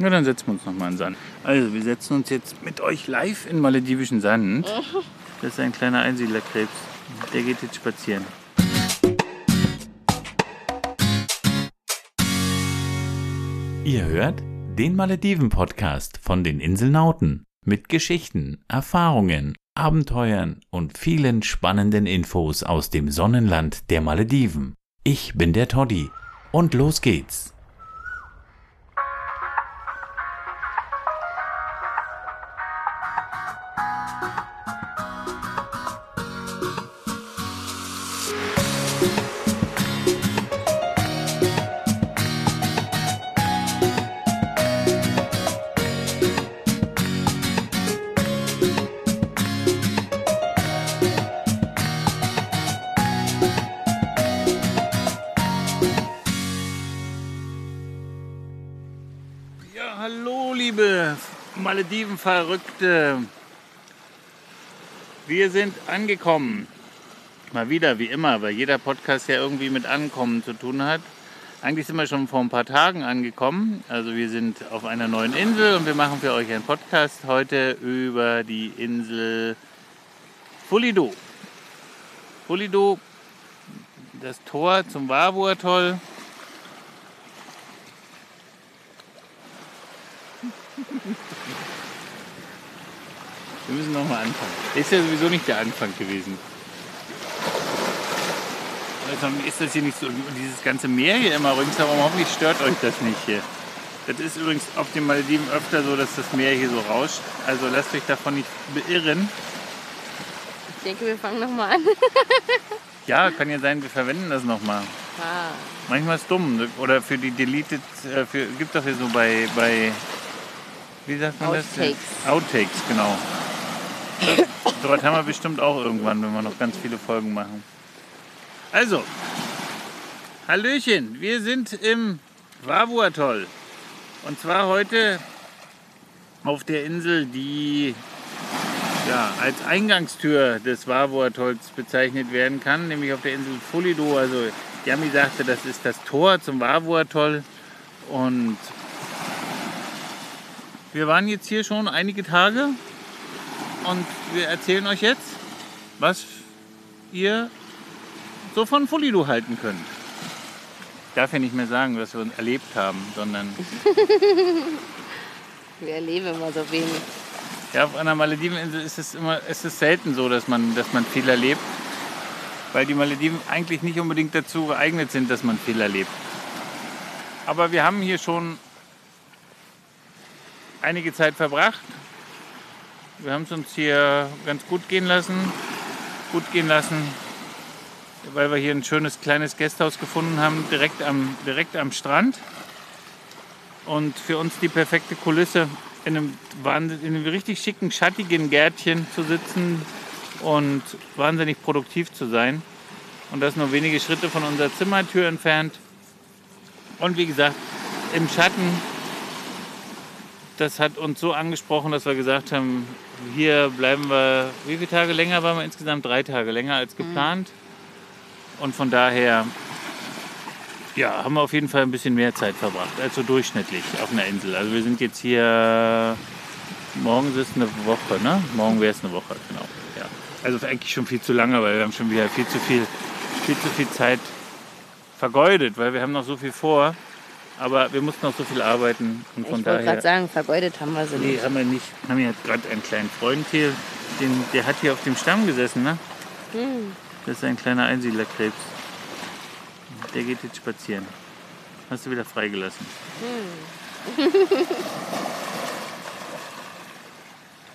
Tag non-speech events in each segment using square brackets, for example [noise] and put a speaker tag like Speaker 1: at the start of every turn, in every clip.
Speaker 1: Na, dann setzen wir uns nochmal in den Sand. Also, wir setzen uns jetzt mit euch live in maledivischen Sand. [laughs] Das ist ein kleiner Einsiedlerkrebs. Der geht jetzt spazieren. Ihr hört den Malediven-Podcast von den Inselnauten mit Geschichten, Erfahrungen, Abenteuern und vielen spannenden Infos aus dem Sonnenland der Malediven. Ich bin der Toddy und los geht's. Malediven-Verrückte. Wir sind angekommen. Mal wieder, wie immer, weil jeder Podcast ja irgendwie mit Ankommen zu tun hat. Eigentlich sind wir schon vor ein paar Tagen angekommen. Also wir sind auf einer neuen Insel und wir machen für euch einen Podcast heute über die Insel Fulido. Fulido, das Tor zum Warburg-Atoll. Wir müssen nochmal anfangen. Ist ja sowieso nicht der Anfang gewesen. Also ist das hier nicht so, dieses ganze Meer hier immer ringsherum, hoffentlich stört euch das nicht hier. Das ist übrigens auf den Malediven öfter so, dass das Meer hier so rauscht. Also lasst euch davon nicht beirren.
Speaker 2: Ich denke, wir fangen nochmal an. [laughs]
Speaker 1: Ja, kann ja sein, wir verwenden das nochmal.
Speaker 2: Ah,
Speaker 1: Manchmal ist es dumm. Oder für die Deleted, äh, für, gibt doch hier so bei, bei wie sagt man das?
Speaker 2: Outtakes.
Speaker 1: Outtakes, genau. Was haben wir bestimmt auch irgendwann, wenn wir noch ganz viele Folgen machen. Also, Hallöchen, wir sind im Wavu-Atoll. Und zwar heute auf der Insel, die ja, als Eingangstür des Wavu-Atolls bezeichnet werden kann, nämlich auf der Insel Fulido. Also Yami sagte, das ist das Tor zum Wavu-Atoll. Und wir waren jetzt hier schon einige Tage und wir erzählen euch jetzt, was ihr so von Fulido halten könnt. Ich darf ja nicht mehr sagen, was wir erlebt haben, sondern [laughs]
Speaker 2: wir erleben immer so wenig.
Speaker 1: Ja, auf einer Malediveninsel ist es immer, ist es selten so, dass man, dass man viel erlebt, weil die Malediven eigentlich nicht unbedingt dazu geeignet sind, dass man viel erlebt. Aber wir haben hier schon einige Zeit verbracht. Wir haben es uns hier ganz gut gehen lassen, gut gehen lassen, weil wir hier ein schönes kleines Gasthaus gefunden haben, direkt am, direkt am Strand. Und für uns die perfekte Kulisse, in einem, in einem richtig schicken, schattigen Gärtchen zu sitzen und wahnsinnig produktiv zu sein. Und das nur wenige Schritte von unserer Zimmertür entfernt. Und wie gesagt, im Schatten, das hat uns so angesprochen, dass wir gesagt haben, hier bleiben wir, wie viele Tage länger waren wir insgesamt? Drei Tage länger als geplant. Und von daher ja, haben wir auf jeden Fall ein bisschen mehr Zeit verbracht, als so durchschnittlich auf einer Insel. Also wir sind jetzt hier, morgen ist es eine Woche, ne? Morgen wäre es eine Woche, genau. Ja. Also eigentlich schon viel zu lange, weil wir haben schon wieder viel zu viel, viel zu viel Zeit vergeudet, weil wir haben noch so viel vor. Aber wir mussten noch so viel arbeiten und
Speaker 2: Ich
Speaker 1: von
Speaker 2: wollte
Speaker 1: daher.
Speaker 2: gerade sagen, vergeudet haben wir sie
Speaker 1: Nee,
Speaker 2: nicht.
Speaker 1: haben wir nicht. Haben jetzt gerade einen kleinen Freund hier, den, der hat hier auf dem Stamm gesessen, ne?
Speaker 2: Hm.
Speaker 1: Das ist ein kleiner Einsiedlerkrebs. Der geht jetzt spazieren. Hast du wieder freigelassen.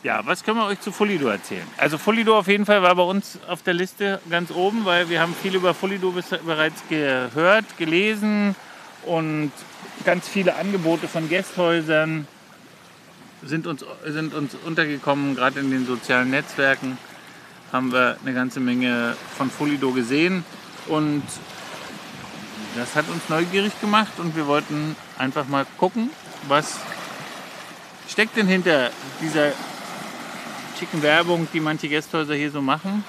Speaker 1: Ja, was können wir euch zu Fulido erzählen? Also Fulido auf jeden Fall war bei uns auf der Liste ganz oben, weil wir haben viel über Fulido bis- bereits gehört, gelesen und ganz viele Angebote von Gästhäusern sind uns, sind uns untergekommen, gerade in den sozialen Netzwerken haben wir eine ganze Menge von Fulido gesehen und das hat uns neugierig gemacht und wir wollten einfach mal gucken, was steckt denn hinter dieser schicken Werbung, die manche Gästhäuser hier so machen.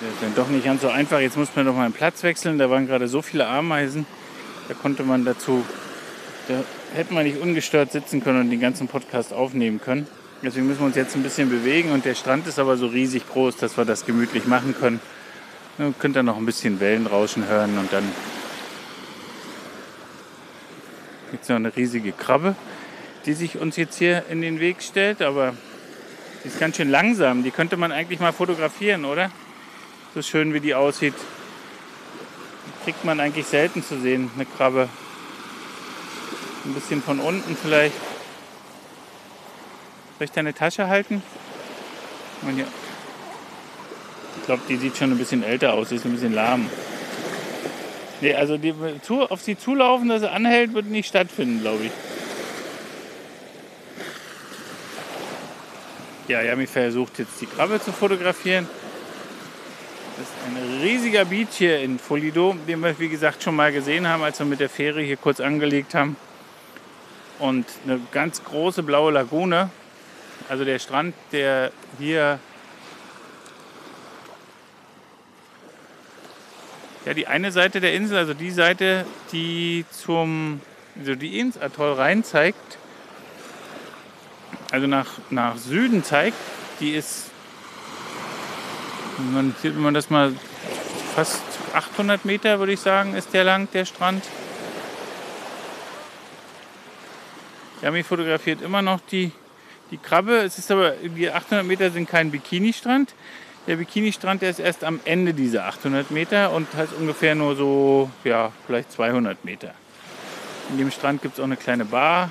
Speaker 1: Das ist dann doch nicht ganz so einfach. Jetzt muss man doch mal einen Platz wechseln. Da waren gerade so viele Ameisen. Da konnte man dazu Da hätten wir nicht ungestört sitzen können und den ganzen Podcast aufnehmen können. Deswegen müssen wir uns jetzt ein bisschen bewegen und der Strand ist aber so riesig groß, dass wir das gemütlich machen können. Ihr könnt dann noch ein bisschen Wellenrauschen hören und dann gibt es noch eine riesige Krabbe, die sich uns jetzt hier in den Weg stellt, aber die ist ganz schön langsam. Die könnte man eigentlich mal fotografieren, oder? So schön wie die aussieht. Kriegt man eigentlich selten zu sehen, eine Krabbe. Ein bisschen von unten vielleicht. Soll ich deine Tasche halten? Ich glaube, die sieht schon ein bisschen älter aus, ist ein bisschen lahm. Nee, also die, zu, auf sie zulaufen, dass sie anhält, wird nicht stattfinden, glaube ich. Ja, Yami versucht jetzt die Krabbe zu fotografieren. Das ist ein riesiger Beach hier in Folido, den wir wie gesagt schon mal gesehen haben, als wir mit der Fähre hier kurz angelegt haben. Und eine ganz große blaue Lagune. Also der Strand, der hier ja, die eine Seite der Insel, also die Seite, die zum also die ins Atoll rein zeigt, also nach, nach Süden zeigt, die ist, man, wenn man das mal fast 800 Meter, würde ich sagen, ist der lang, der Strand. Yami fotografiert immer noch die, die Krabbe. Es ist aber, die 800 Meter sind kein Bikini-Strand. Der Bikini-Strand, der ist erst am Ende dieser 800 Meter und hat ungefähr nur so, ja, vielleicht 200 Meter. In dem Strand gibt es auch eine kleine Bar,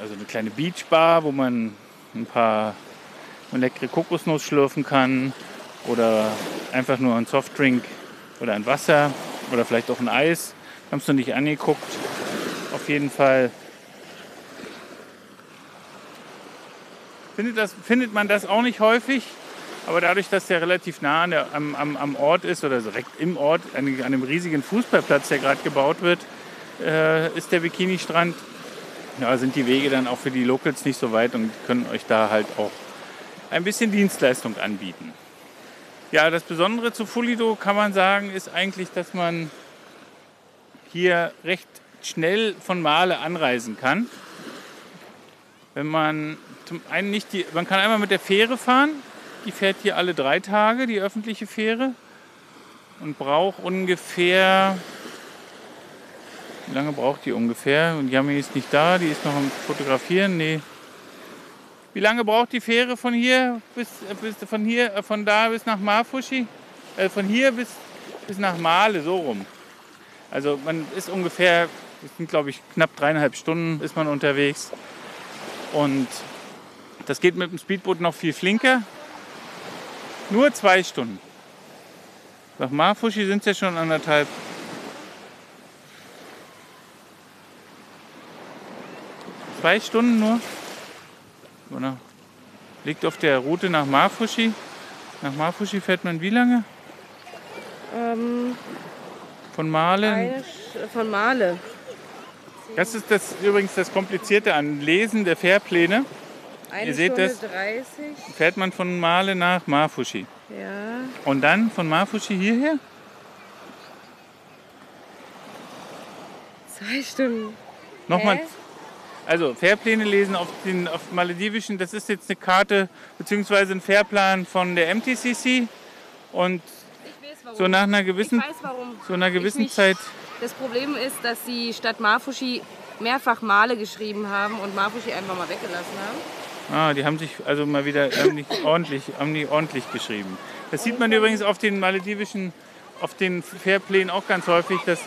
Speaker 1: also eine kleine Beachbar, wo man ein paar eine leckere Kokosnuss schlürfen kann oder einfach nur ein Softdrink oder ein Wasser oder vielleicht auch ein Eis. Haben es noch nicht angeguckt. Auf jeden Fall findet, das, findet man das auch nicht häufig. Aber dadurch, dass der relativ nah der, am, am, am, Ort ist oder direkt im Ort, an, an einem riesigen Fußballplatz, der gerade gebaut wird, äh, ist der Bikini-Strand ja, sind die Wege dann auch für die Locals nicht so weit und können euch da halt auch ein bisschen Dienstleistung anbieten. Ja, das Besondere zu Fulido kann man sagen, ist eigentlich, dass man hier recht schnell von Male anreisen kann. Wenn man zum einen nicht die, man kann einmal mit der Fähre fahren, die fährt hier alle drei Tage, die öffentliche Fähre, und braucht ungefähr wie lange braucht die ungefähr? Und Yami ist nicht da, die ist noch am Fotografieren. Nee. Wie lange braucht die Fähre von hier bis, bis von hier, äh, von da bis nach Mafushi? Äh, von hier bis, bis nach Male, so rum. Also man ist ungefähr, das sind glaube ich knapp dreieinhalb Stunden ist man unterwegs. Und das geht mit dem Speedboot noch viel flinker. Nur zwei Stunden. Nach Mafushi sind es ja schon anderthalb. zwei Stunden nur. Oder liegt auf der Route nach Mafushi. Nach Mafushi fährt man wie lange?
Speaker 2: Ähm,
Speaker 1: von Male?
Speaker 2: eine, von Male.
Speaker 1: Das ist das, übrigens das Komplizierte an Lesen der Fährpläne.
Speaker 2: Eine
Speaker 1: Ihr seht
Speaker 2: Stunde
Speaker 1: das?
Speaker 2: 30.
Speaker 1: Fährt man von Male nach Mafushi.
Speaker 2: Ja.
Speaker 1: Und dann von Mafushi hierher?
Speaker 2: Zwei Stunden.
Speaker 1: Nochmal.
Speaker 2: Hä?
Speaker 1: Also Fährpläne lesen auf den auf Maledivischen, das ist jetzt eine Karte bzw. ein Fahrplan von der MTCC. Und
Speaker 2: weiß
Speaker 1: so nach einer gewissen,
Speaker 2: ich weiß warum.
Speaker 1: so einer gewissen
Speaker 2: nicht.
Speaker 1: Zeit
Speaker 2: Das Problem ist, dass sie statt Mafushi mehrfach Male geschrieben haben und Mafushi einfach mal weggelassen haben.
Speaker 1: Ah, die haben sich also mal wieder haben nicht ordentlich, haben nicht ordentlich geschrieben. Das sieht man übrigens auf den maledivischen, auf den Fairplänen auch ganz häufig, dass,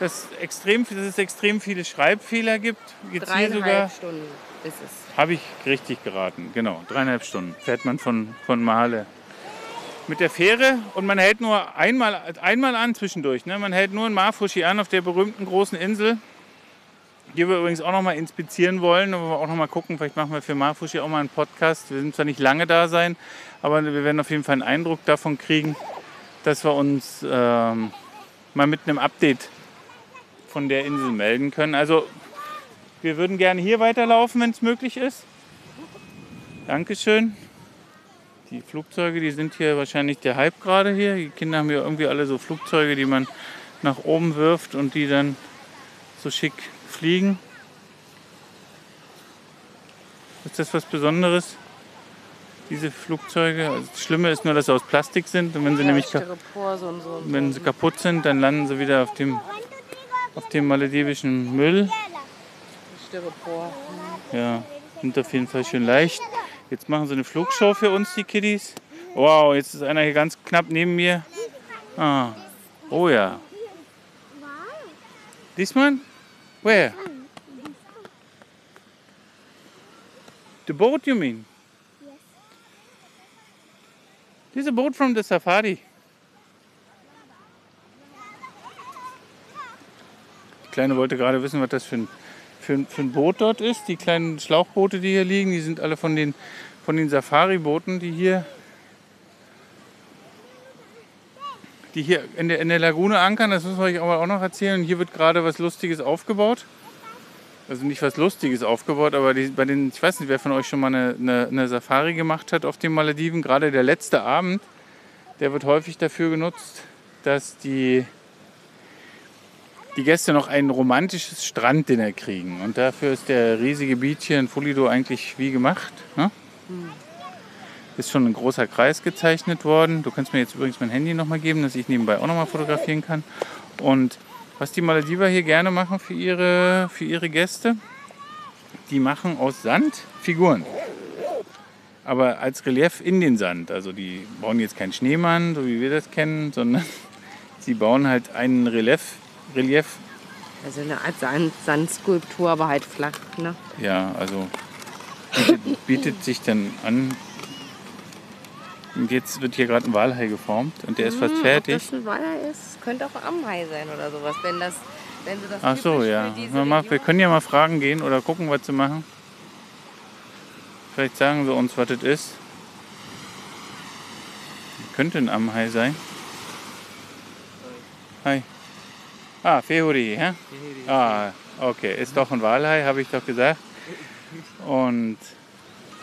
Speaker 1: dass, extrem, dass es extrem viele Schreibfehler gibt. Jetzt hier sogar,
Speaker 2: Dreieinhalb Stunden ist es.
Speaker 1: habe ich richtig geraten, genau, dreieinhalb Stunden fährt man von, von Male mit der Fähre und man hält nur einmal, einmal an zwischendurch. Ne? Man hält nur in Mafushi an, auf der berühmten großen Insel, die wir übrigens auch noch mal inspizieren wollen. Und wir auch noch mal gucken, vielleicht machen wir für Mafushi auch mal einen Podcast. Wir sind zwar nicht lange da sein, aber wir werden auf jeden Fall einen Eindruck davon kriegen, dass wir uns ähm, mal mit einem Update von der Insel melden können. Also wir würden gerne hier weiterlaufen, wenn es möglich ist. Dankeschön. Die Flugzeuge, die sind hier wahrscheinlich der Hype gerade hier. Die Kinder haben hier irgendwie alle so Flugzeuge, die man nach oben wirft und die dann so schick fliegen. Ist das was Besonderes? Diese Flugzeuge. Also das Schlimme ist nur, dass sie aus Plastik sind und wenn sie
Speaker 2: Ja,
Speaker 1: nämlich
Speaker 2: Styropor, so so.
Speaker 1: wenn sie kaputt sind, dann landen sie wieder auf dem auf dem maledivischen Müll.
Speaker 2: Styropor.
Speaker 1: Ja, sind auf jeden Fall schön leicht. Jetzt machen sie eine Flugshow für uns, die Kiddies. Wow, jetzt ist einer hier ganz knapp neben mir. Ah, oh ja. This one? Where? The boat, you mean? This is a boat from the safari. Kleine wollte gerade wissen, was das für ein, für, ein, für ein Boot dort ist. Die kleinen Schlauchboote, die hier liegen, die sind alle von den, von den Safari-Booten, die hier, die hier in der, in der Lagune ankern. Das muss ich euch aber auch noch erzählen. Hier wird gerade was Lustiges aufgebaut. Also nicht was Lustiges aufgebaut, aber die, bei den, ich weiß nicht, wer von euch schon mal eine, eine, eine Safari gemacht hat auf den Malediven. Gerade der letzte Abend, der wird häufig dafür genutzt, dass die, die Gäste noch ein romantisches Stranddinner kriegen. Und dafür ist der riesige Beach hier in Fulido eigentlich wie gemacht. Ne? Ist schon ein großer Kreis gezeichnet worden. Du kannst mir jetzt übrigens mein Handy nochmal geben, dass ich nebenbei auch nochmal fotografieren kann. Und was die Malediver hier gerne machen für ihre, für ihre Gäste, die machen aus Sand Figuren. Aber als Relief in den Sand. Also die bauen jetzt keinen Schneemann, so wie wir das kennen, sondern [laughs] sie bauen halt einen Relief, Relief
Speaker 2: Also eine Art Sand Sandskulptur, aber halt flach. Ne?
Speaker 1: Ja, also bietet, bietet sich dann an. Und jetzt wird hier gerade ein Walhai geformt und der ist fast
Speaker 2: Hm,
Speaker 1: fertig.
Speaker 2: Ob das ein Waller ist, könnte auch Amhai sein oder sowas. Wenn, das, wenn sie das
Speaker 1: Ach so, ja. Na, mal, wir können ja mal fragen gehen oder gucken, was sie machen. Vielleicht sagen sie uns, was das ist. Könnte ein Amhai sein. Hi. Ah, Fehuri, ja? Ah, okay. Ist doch ein Walhai, habe ich doch gesagt. Und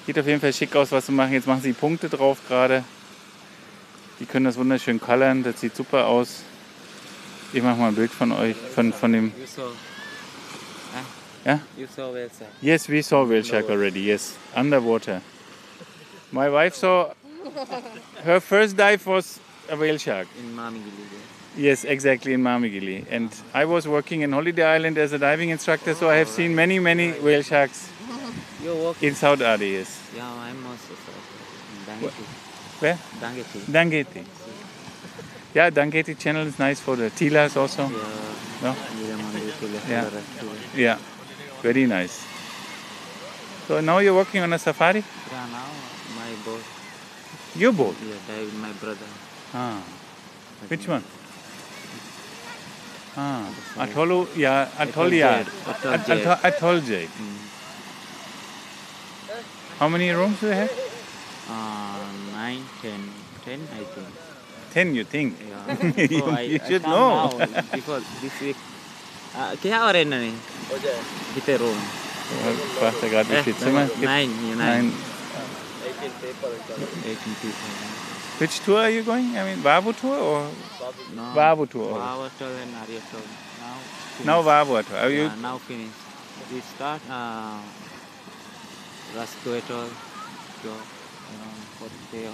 Speaker 1: sieht auf jeden Fall schick aus, was sie machen. Jetzt machen sie Punkte drauf gerade. Die können das wunderschön coloren. Das sieht super aus. Ich mache mal ein Bild von euch, von, von dem.
Speaker 3: You saw. Huh?
Speaker 1: Yeah?
Speaker 3: You saw whale.
Speaker 1: Yes, we saw whale shark already. Yes, underwater. My wife saw her first dive was a whale shark.
Speaker 3: in Mamigili.
Speaker 1: Yes, exactly in Mamigili. And I was working in Holiday Island as a diving instructor, so I have seen many, many whale sharks
Speaker 3: You're walking.
Speaker 1: in South Adi. Yes.
Speaker 3: Yeah, I'm also saw. Dangeti.
Speaker 1: Where?
Speaker 3: Dangeti.
Speaker 1: Dangeti. Yeah, Dangeti channel is nice for the Tilas also.
Speaker 3: Yeah.
Speaker 1: No? Yeah. Yeah, very nice. So now you're working on a safari?
Speaker 3: Yeah, now my boat.
Speaker 1: Your boat?
Speaker 3: Yeah, my brother.
Speaker 1: Ah. Which one? Ah, yeah, Atolia. Atoljet. Atoljet.
Speaker 3: Mm.
Speaker 1: How many rooms do they have?
Speaker 3: Uh, nine, ten. Ten, I think.
Speaker 1: Ten, you think?
Speaker 3: Yeah. [laughs]
Speaker 1: you,
Speaker 3: so I,
Speaker 1: you should know.
Speaker 3: Because this week. Kaya uh, oren na ni? Hite room.
Speaker 1: Pasagabi,
Speaker 3: eh, Nine, nine.
Speaker 1: Eighteen
Speaker 3: people. Eighteen people.
Speaker 1: Which tour are you going? I mean, Vavu tour or
Speaker 3: No.
Speaker 1: Vavu tour?
Speaker 3: Vavu tour and Arya tour. Now.
Speaker 1: Now
Speaker 3: finished.
Speaker 1: Vavu tour. Are you?
Speaker 3: Yeah, now finished. We start uh, Rasco atoll. Go around 40. Um,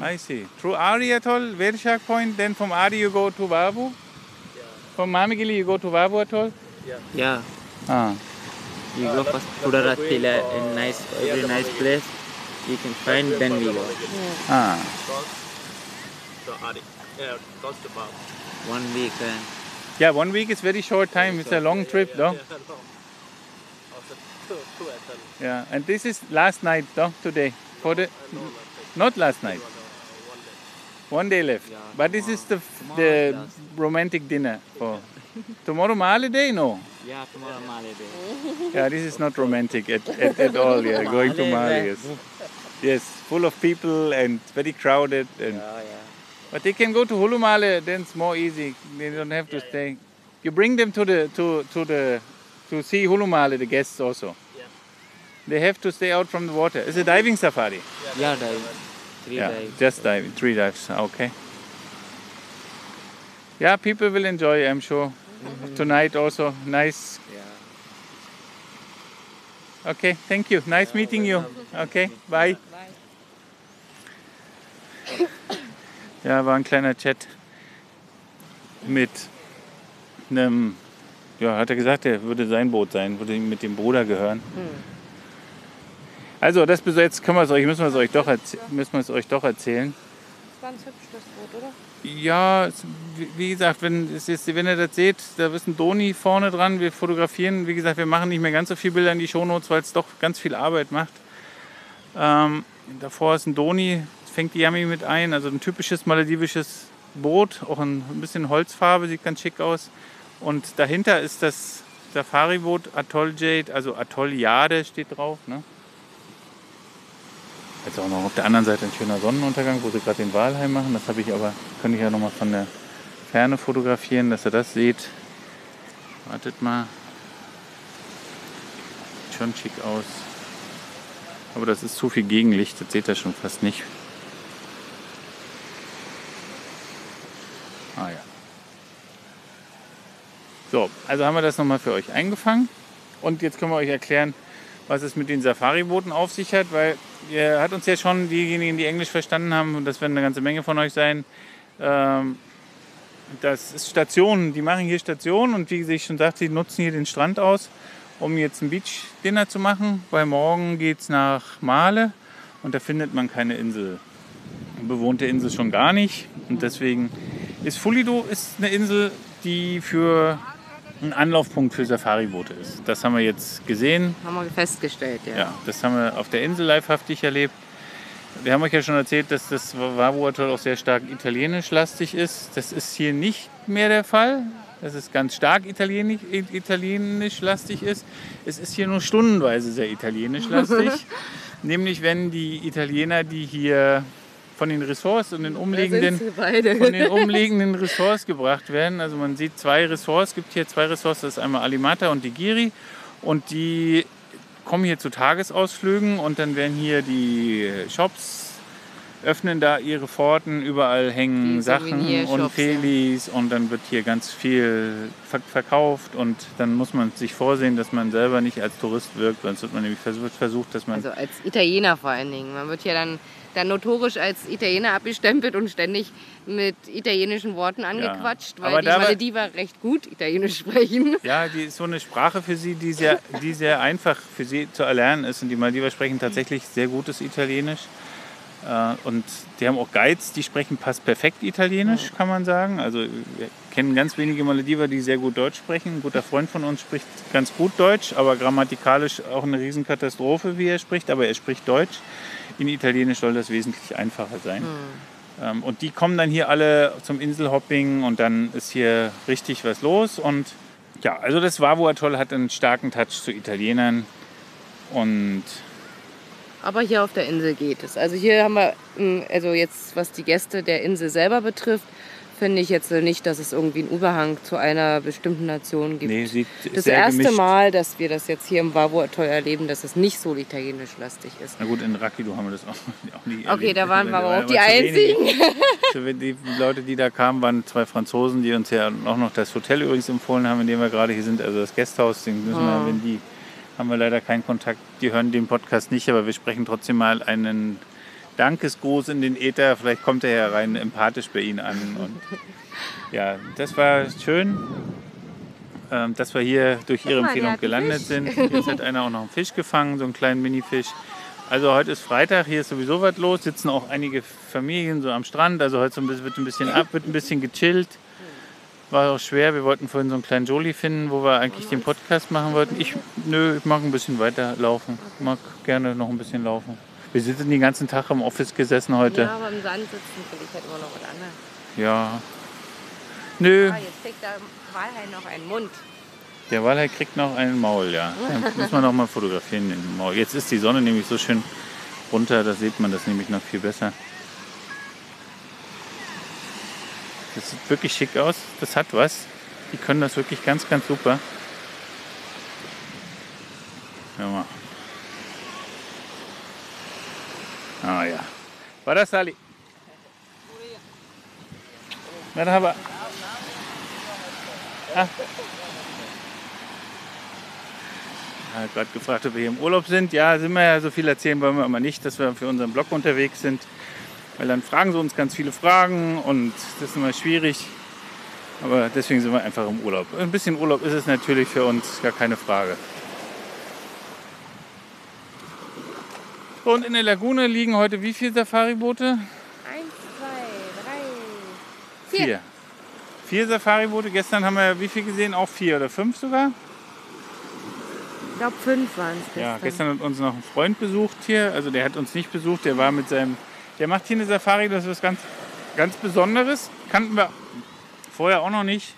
Speaker 1: I see. Through Ari Atoll, Vershark Point, then from Ari you go to Vavu? From Mamigili you go to Vavu Atoll?
Speaker 3: yeah, Yeah.
Speaker 1: Ah.
Speaker 3: we go first Pudaratila, a nice, every nice place. You can find, then we go.
Speaker 1: Ah.
Speaker 3: One week. Uh,
Speaker 1: Yeah, one week is very short time. It's a long trip, though. Yeah, and this is last night, though, today. For the not last night. One day left.
Speaker 3: Yeah,
Speaker 1: But this is the the romantic dinner for tomorrow Mali day. No.
Speaker 3: yeah, tomorrow Mali day.
Speaker 1: Yeah, this is not romantic at, at, at all. Yeah, [laughs] going to
Speaker 3: Mali,
Speaker 1: Mali. Yes. yes, full of people and very crowded. And
Speaker 3: Yeah, yeah.
Speaker 1: but they can go to Hulumale. Then it's more easy. They don't have to stay. You bring them to the to to the to see Hulumale. The guests also. Yeah. They have to stay out from the water. It's a diving safari.
Speaker 3: Yeah, dive. Three
Speaker 1: yeah,
Speaker 3: dive.
Speaker 1: just diving. Three dives. Okay. Yeah, people will enjoy. I'm sure. Tonight also. Nice.
Speaker 3: Yeah.
Speaker 1: Okay, thank you. Nice meeting you. Okay, bye. Ja, war ein kleiner Chat mit einem, ja, hat er gesagt, er würde sein Boot sein, würde ihm mit dem Bruder gehören. Also, das bis jetzt können wir es euch, müssen wir es euch doch, müssen wir es euch doch erzählen.
Speaker 2: Das war ein hübsch, das Boot, oder?
Speaker 1: Ja, wie- gesagt, wenn, wenn ihr das seht, da ist ein Doni vorne dran. Wir fotografieren, wie gesagt, wir machen nicht mehr ganz so viele Bilder in die Shownotes, weil es doch ganz viel Arbeit macht. Ähm, davor ist ein Doni, fängt die Yami mit ein, also ein typisches maledivisches Boot, auch ein, ein bisschen Holzfarbe, sieht ganz schick aus. Und dahinter ist das Safari-Boot Atoll Jade, also Atoll Jade steht drauf. Ne? Jetzt auch noch auf der anderen Seite ein schöner Sonnenuntergang, wo sie gerade den Walheim machen. Das habe ich aber, könnte ich ja noch mal von der Ferne fotografieren, dass ihr das seht. Wartet mal. Sieht schon schick aus. Aber das ist zu viel Gegenlicht, das seht ihr schon fast nicht. Ah ja. So, also haben wir das nochmal für euch eingefangen. Und jetzt können wir euch erklären, was es mit den Safari-Booten auf sich hat, weil ihr hat uns ja schon diejenigen, die Englisch verstanden haben, und das werden eine ganze Menge von euch sein, ähm, das ist Stationen, die machen hier Stationen und wie ich schon sagte, die nutzen hier den Strand aus, um jetzt ein Beach-Dinner zu machen, weil morgen geht es nach Male und da findet man keine Insel, bewohnte Insel schon gar nicht und deswegen ist Fulido ist eine Insel, die für ein Anlaufpunkt für Safari-Boote ist. Das haben wir jetzt gesehen.
Speaker 2: Haben wir festgestellt, ja.
Speaker 1: Ja, das haben wir auf der Insel leibhaftig erlebt. Wir haben euch ja schon erzählt, dass das Vavu-Atoll auch sehr stark italienisch-lastig ist. Das ist hier nicht mehr der Fall, dass es ganz stark italienisch- italienisch-lastig ist. Es ist hier nur stundenweise sehr italienisch-lastig. [laughs] Nämlich wenn die Italiener, die hier von den Ressorts und den umliegenden von den umliegenden Ressorts gebracht werden. Also man sieht zwei Ressorts, es gibt hier zwei Ressorts, das ist einmal Alimata und die Giri. Und die kommen hier zu Tagesausflügen und dann werden hier die Shops öffnen da ihre Pforten, überall hängen
Speaker 2: Die
Speaker 1: Sachen und
Speaker 2: ja.
Speaker 1: Felis und dann wird hier ganz viel ver verkauft und dann muss man sich vorsehen, dass man selber nicht als Tourist wirkt, sonst wird man nämlich versucht, dass man
Speaker 2: Also als Italiener vor allen Dingen. Man wird ja dann, dann notorisch als Italiener abgestempelt und ständig mit italienischen Worten angequatscht, weil
Speaker 1: Aber
Speaker 2: die Malediver recht gut Italienisch [laughs] sprechen.
Speaker 1: Ja, die ist so eine Sprache für sie, die sehr, die sehr einfach für sie zu erlernen ist. Und die Maldiver sprechen tatsächlich sehr gutes Italienisch. Äh, Und die haben auch Guides, die sprechen fast perfekt Italienisch, kann man sagen. Also wir kennen ganz wenige Malediver, die sehr gut Deutsch sprechen. Ein guter Freund von uns spricht ganz gut Deutsch, aber grammatikalisch auch eine Riesenkatastrophe, wie er spricht. Aber er spricht Deutsch. In Italienisch soll das wesentlich einfacher sein. Ähm, Und die kommen dann hier alle zum Inselhopping und dann ist hier richtig was los. Und ja, also das Vavu Atoll hat einen starken Touch zu Italienern. Und
Speaker 2: Aber hier auf der Insel geht es. Also hier haben wir, mm, also jetzt was die Gäste der Insel selber betrifft, finde ich jetzt nicht, dass es irgendwie einen Überhang zu einer bestimmten Nation gibt.
Speaker 1: nee, sieht
Speaker 2: das erste
Speaker 1: gemischt.
Speaker 2: Mal, dass wir das jetzt hier im Atoll erleben, dass es nicht so italienisch-lastig ist.
Speaker 1: Na gut, in Rakido haben wir das auch, [laughs] auch nie
Speaker 2: Okay,
Speaker 1: erlebt.
Speaker 2: da waren wir aber auch die
Speaker 1: wenig.
Speaker 2: Einzigen.
Speaker 1: Wenn die Leute, die da kamen, waren zwei Franzosen, die uns ja auch noch das Hotel übrigens empfohlen haben, in dem wir gerade hier sind, also das Gasthaus. Den müssen
Speaker 2: Ah.
Speaker 1: wir, wenn die haben wir leider keinen Kontakt. Die hören den Podcast nicht, aber wir sprechen trotzdem mal einen Dankesgruß in den Äther. Vielleicht kommt er ja rein empathisch bei Ihnen an. Und ja, das war schön, ähm, dass wir hier durch Ihre
Speaker 2: mal,
Speaker 1: Empfehlung gelandet
Speaker 2: Fisch.
Speaker 1: sind. Jetzt hat einer auch noch einen Fisch gefangen, so einen kleinen Minifisch. Also heute ist Freitag, hier ist sowieso was los. Sitzen auch einige Familien so am Strand. Also heute wird ein bisschen ab, wird ein bisschen gechillt. War auch schwer. Wir wollten vorhin so einen kleinen Jolie finden, wo wir eigentlich den Podcast machen wollten. Ich, nö, ich mag ein bisschen weiterlaufen. Ich mag gerne noch ein bisschen laufen. Wir sind den ganzen Tag im Office gesessen heute.
Speaker 2: Ja, aber im Sand sitzen finde ich halt immer noch was anderes.
Speaker 1: Ja. Nö,
Speaker 2: Ah, jetzt kriegt der Walhai noch einen Mund.
Speaker 1: der Walhai kriegt noch einen Maul, ja. [laughs] Dann muss man noch mal fotografieren, den Maul. Jetzt ist die Sonne nämlich so schön runter, da sieht man das nämlich noch viel besser. Das sieht wirklich schick aus. Das hat was. Die können das wirklich ganz, ganz super. Ja, mal. Ah ja. War das Ali? Merhaba. Ah. Er hat gerade gefragt, ob wir hier im Urlaub sind. Ja, sind wir ja. So viel erzählen wollen wir aber nicht, dass wir für unseren Blog unterwegs sind. Weil dann fragen sie uns ganz viele Fragen und das ist immer schwierig. Aber deswegen sind wir einfach im Urlaub. Ein bisschen Urlaub ist es natürlich für uns, gar keine Frage. Und in der Lagune liegen heute wie viele Safari-Boote?
Speaker 2: Eins, zwei, drei,
Speaker 1: Vier. Vier Safari-Boote. Gestern haben wir wie viel gesehen? Auch vier oder fünf sogar?
Speaker 2: Ich glaube, fünf waren es
Speaker 1: Ja, gestern hat uns noch ein Freund besucht hier. Also der hat uns nicht besucht, der war mit seinem. Der macht hier eine Safari, das ist was ganz, ganz Besonderes. Kannten wir vorher auch noch nicht.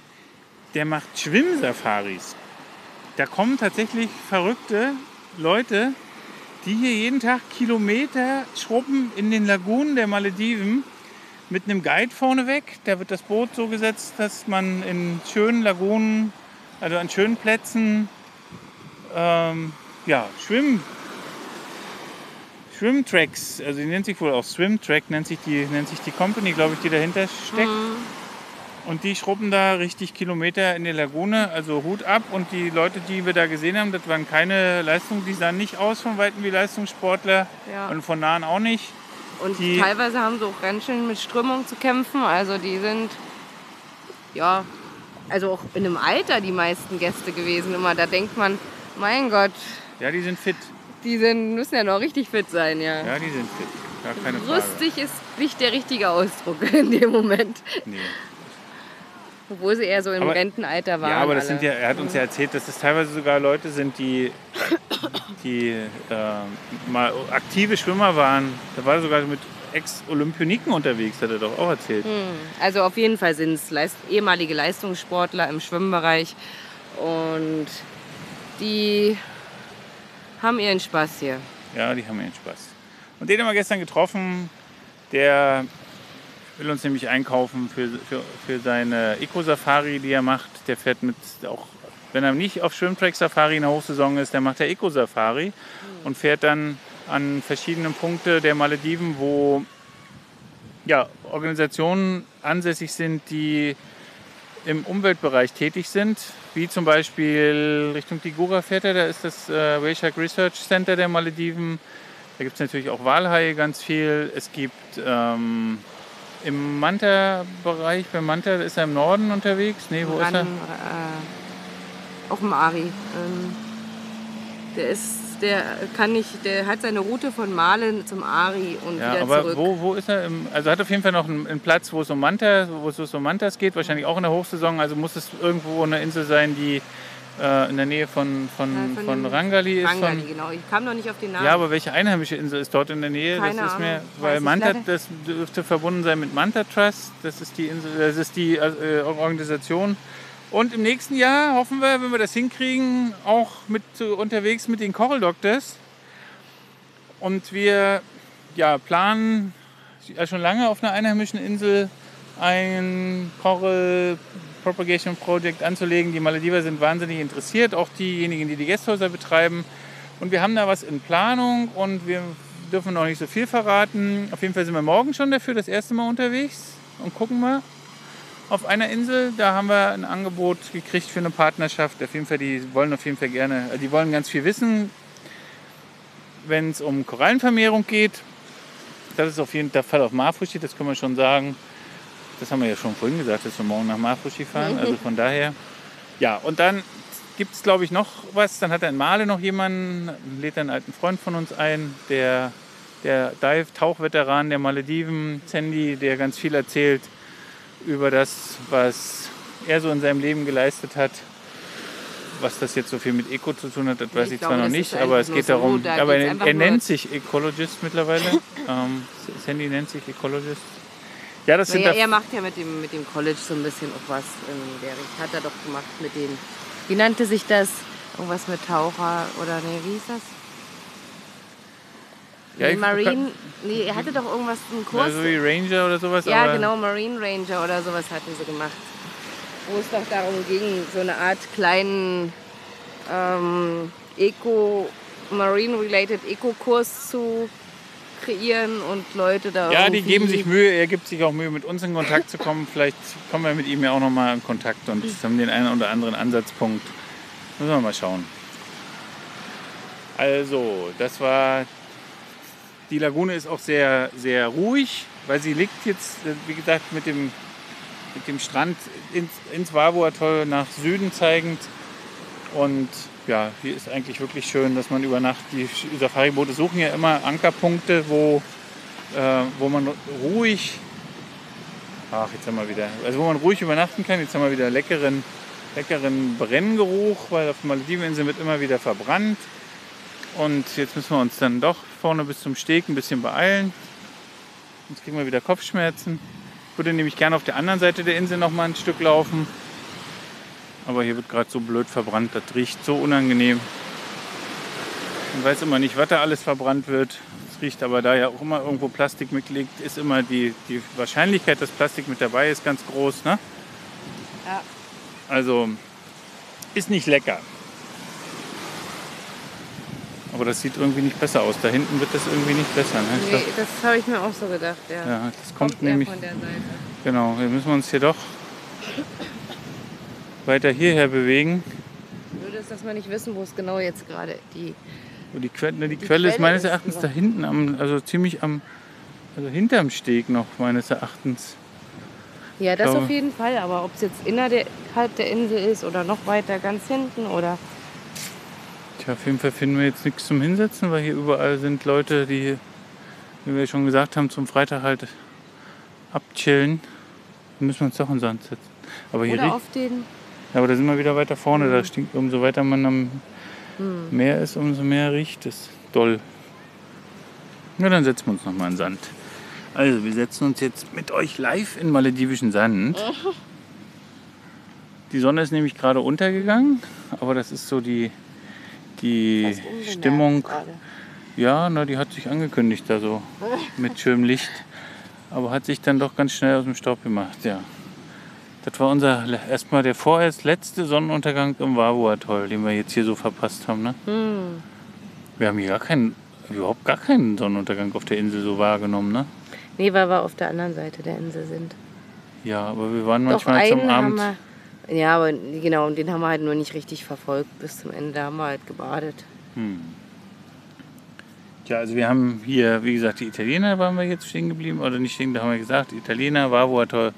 Speaker 1: Der macht Schwimmsafaris. Da kommen tatsächlich verrückte Leute, die hier jeden Tag Kilometer schrubben in den Lagunen der Malediven mit einem Guide vorneweg. Da wird das Boot so gesetzt, dass man in schönen Lagunen, also an schönen Plätzen, ähm, ja, Schwimm, Schwimmtracks, also die nennt sich wohl auch Swimtrack, nennt sich die, nennt sich die Company, glaube ich, die dahinter steckt. Und die schrubben da richtig Kilometer in die Lagune, also Hut ab. Und die Leute, die wir da gesehen haben, das waren keine Leistungen, die sahen nicht aus von Weitem wie Leistungssportler
Speaker 2: Ja.
Speaker 1: und von nahen auch nicht.
Speaker 2: Und
Speaker 1: die-
Speaker 2: teilweise haben sie auch ganz schön mit Strömung zu kämpfen. Also die sind, ja, also auch in einem Alter die meisten Gäste gewesen immer. Da denkt man, mein Gott,
Speaker 1: Ja, die sind fit.
Speaker 2: die sind, müssen ja noch richtig fit sein, ja.
Speaker 1: Ja, die sind fit. Gar keine Frage.
Speaker 2: Rüstig ist nicht der richtige Ausdruck [laughs] in dem Moment.
Speaker 1: Nee.
Speaker 2: Obwohl sie eher so im
Speaker 1: Aber-
Speaker 2: Rentenalter waren.
Speaker 1: Ja, aber das
Speaker 2: alle.
Speaker 1: sind ja, er hat uns ja erzählt, dass das teilweise sogar Leute sind, die, die äh, mal aktive Schwimmer waren. Da war er sogar mit Ex-Olympioniken unterwegs, hat er doch auch erzählt.
Speaker 2: Also auf jeden Fall sind es Leist ehemalige Leistungssportler im Schwimmbereich und die haben ihren Spaß hier.
Speaker 1: Ja, die haben ihren Spaß. Und den haben wir gestern getroffen. Der will uns nämlich einkaufen für, für, für seine Eco-Safari, die er macht. Der fährt mit, auch wenn er nicht auf Schwimmtrack-Safari in der Hochsaison ist, der macht der Eco-Safari und fährt dann an verschiedenen Punkte der Malediven, wo ja, Organisationen ansässig sind, die im Umweltbereich tätig sind, wie zum Beispiel Richtung Tigura fährt er, da ist das äh, Wayshak Research Center der Malediven. Da gibt es natürlich auch Walhaie ganz viel. Es gibt ähm, im Manta-Bereich, bei Manta ist er im Norden unterwegs. Nee, wo ist
Speaker 2: Ran,
Speaker 1: er?
Speaker 2: Äh, auf dem Ari. Ähm, der ist, der kann nicht, der hat seine Route von Malen zum Ari und
Speaker 1: Ja,
Speaker 2: wieder
Speaker 1: aber
Speaker 2: zurück.
Speaker 1: wo, wo ist er? Im, also hat auf jeden Fall noch einen, einen Platz, wo es um Manta, wo es um Mantas geht, wahrscheinlich auch in der Hochsaison. Also muss es irgendwo eine Insel sein, die äh, in der Nähe von, von,
Speaker 2: Ja,
Speaker 1: von,
Speaker 2: von
Speaker 1: Rangali ist.
Speaker 2: Rangali,
Speaker 1: Von,
Speaker 2: genau. Ich kam noch nicht auf den Namen.
Speaker 1: ja, aber welche einheimische Insel ist dort in der Nähe?
Speaker 2: Keine
Speaker 1: das ist mir, weil Manta, das dürfte verbunden sein mit Manta Trust. Das ist die Insel, das ist die äh, Organisation. Und im nächsten Jahr hoffen wir, wenn wir das hinkriegen, auch mit so unterwegs mit den Coral Doctors. Und wir ja, planen schon lange auf einer einheimischen Insel ein Coral Propagation Project anzulegen. Die Malediver sind wahnsinnig interessiert, auch diejenigen, die die Gästhäuser betreiben. Und wir haben da was in Planung und wir dürfen noch nicht so viel verraten. Auf jeden Fall sind wir morgen schon dafür das erste Mal unterwegs und gucken mal auf einer Insel. Da haben wir ein Angebot gekriegt für eine Partnerschaft. Auf jeden Fall, die wollen auf jeden Fall gerne, die wollen ganz viel wissen, wenn es um Korallenvermehrung geht. Das ist auf jeden Fall auf Marfushi, das können wir schon sagen. Das haben wir ja schon vorhin gesagt, dass wir morgen nach Marfushi fahren. Also von daher. Ja, und dann gibt es, glaube ich, noch was. Dann hat er in Male noch jemanden, lädt einen alten Freund von uns ein, der, der Dive-Tauchveteran der Malediven, Sandy, der ganz viel erzählt über das, was er so in seinem Leben geleistet hat. Was das jetzt so viel mit Eco zu tun hat, das weiß
Speaker 2: ich
Speaker 1: ich
Speaker 2: glaube,
Speaker 1: zwar noch nicht, aber es geht
Speaker 2: so,
Speaker 1: darum,
Speaker 2: da
Speaker 1: aber er, er nennt sich Ecologist mittlerweile. ähm, Sandy nennt sich Ecologist. Ja, das sind da
Speaker 2: er macht ja mit dem, mit dem College so ein bisschen auch was in der Richtung. Hat er doch gemacht mit den. Wie nannte sich das? Irgendwas mit Taucher oder nee, wie hieß das?
Speaker 1: Ja,
Speaker 2: nee, Marine. Nee, er hatte doch irgendwas, einen Kurs.
Speaker 1: Ja, so wie Ranger oder sowas.
Speaker 2: Ja, genau, Marine Ranger oder sowas hatten sie gemacht. Wo es doch darum ging, so eine Art kleinen ähm, Eco, Marine-related Eco-Kurs zu kreieren und Leute da
Speaker 1: Ja, die geben sich Mühe, er gibt sich auch Mühe, mit uns in Kontakt zu kommen. Vielleicht kommen wir mit ihm ja auch nochmal in Kontakt und haben den einen oder anderen Ansatzpunkt. Müssen wir mal schauen. Also, das war. Die Lagune ist auch sehr, sehr ruhig, weil sie liegt jetzt, wie gesagt, mit dem, mit dem Strand ins, ins Wavo-Atoll nach Süden zeigend. Und ja, hier ist eigentlich wirklich schön, dass man über Nacht, die Safari-Boote suchen ja immer Ankerpunkte, wo äh, wo man ruhig, ach jetzt haben wir wieder, also wo man ruhig übernachten kann. Jetzt haben wir wieder leckeren, leckeren Brenngeruch, weil auf der Malediveninsel wird immer wieder verbrannt. Und jetzt müssen wir uns dann doch vorne bis zum Steg ein bisschen beeilen. Sonst kriegen wir wieder Kopfschmerzen. Ich würde nämlich gerne auf der anderen Seite der Insel noch mal ein Stück laufen. Aber hier wird gerade so blöd verbrannt, das riecht so unangenehm. Man weiß immer nicht, was da alles verbrannt wird. Es riecht aber da ja auch immer irgendwo Plastik mitliegt, ist immer die, die Wahrscheinlichkeit, dass Plastik mit dabei ist, ganz groß. Ne?
Speaker 2: Ja.
Speaker 1: Also ist nicht lecker. Aber das sieht irgendwie nicht besser aus. Da hinten wird das irgendwie nicht besser. Ne?
Speaker 2: Nee, das habe ich mir auch so gedacht, ja.
Speaker 1: ja, das kommt,
Speaker 2: eher
Speaker 1: nämlich.
Speaker 2: von der Seite.
Speaker 1: Genau, wir müssen uns hier doch weiter hierher bewegen.
Speaker 2: Nur, dass, dass wir nicht wissen, wo es genau jetzt gerade die.
Speaker 1: Und die, Quelle, ne, die
Speaker 2: Die
Speaker 1: Quelle ist
Speaker 2: Quelle
Speaker 1: meines
Speaker 2: ist
Speaker 1: Erachtens
Speaker 2: über-
Speaker 1: da hinten, am, also ziemlich am, also hinterm Steg noch meines Erachtens.
Speaker 2: Ja, das auf jeden Fall. Aber ob es jetzt innerhalb der Insel ist oder noch weiter ganz hinten oder.
Speaker 1: Tja, auf jeden Fall finden wir jetzt nichts zum Hinsetzen, weil hier überall sind Leute, die, wie wir schon gesagt haben, zum Freitag halt abchillen. Dann müssen wir uns doch in den Sand setzen. Aber hier
Speaker 2: Oder auf den.
Speaker 1: Aber da sind wir wieder weiter vorne. Da stinkt, umso weiter man am
Speaker 2: Hm.
Speaker 1: Meer ist, umso mehr riecht es doll. Na, dann setzen wir uns nochmal in Sand. Also, wir setzen uns jetzt mit euch live in maledivischen Sand. [laughs] Die Sonne ist nämlich gerade untergegangen, aber das ist so die, die Stimmung.
Speaker 2: gerade.
Speaker 1: Ja, na, die hat sich angekündigt da so [laughs] mit schönem Licht. Aber hat sich dann doch ganz schnell aus dem Staub gemacht, ja. Das war unser erstmal der vorerst letzte Sonnenuntergang im Wavu-Atoll, den wir jetzt hier so verpasst haben. Ne?
Speaker 2: Hm.
Speaker 1: Wir haben hier gar keinen, überhaupt gar keinen Sonnenuntergang auf der Insel so wahrgenommen. Ne?
Speaker 2: Nee, weil wir auf der anderen Seite der Insel sind.
Speaker 1: Ja, aber wir waren
Speaker 2: Doch
Speaker 1: manchmal zum Abend.
Speaker 2: wir. Ja, aber genau, und den haben wir halt nur nicht richtig verfolgt bis zum Ende. Da haben wir halt gebadet.
Speaker 1: Hm. Ja, also wir haben hier, wie gesagt, die Italiener waren wir jetzt stehen geblieben, oder nicht stehen, da haben wir gesagt, Italiener, Vavuator, äh,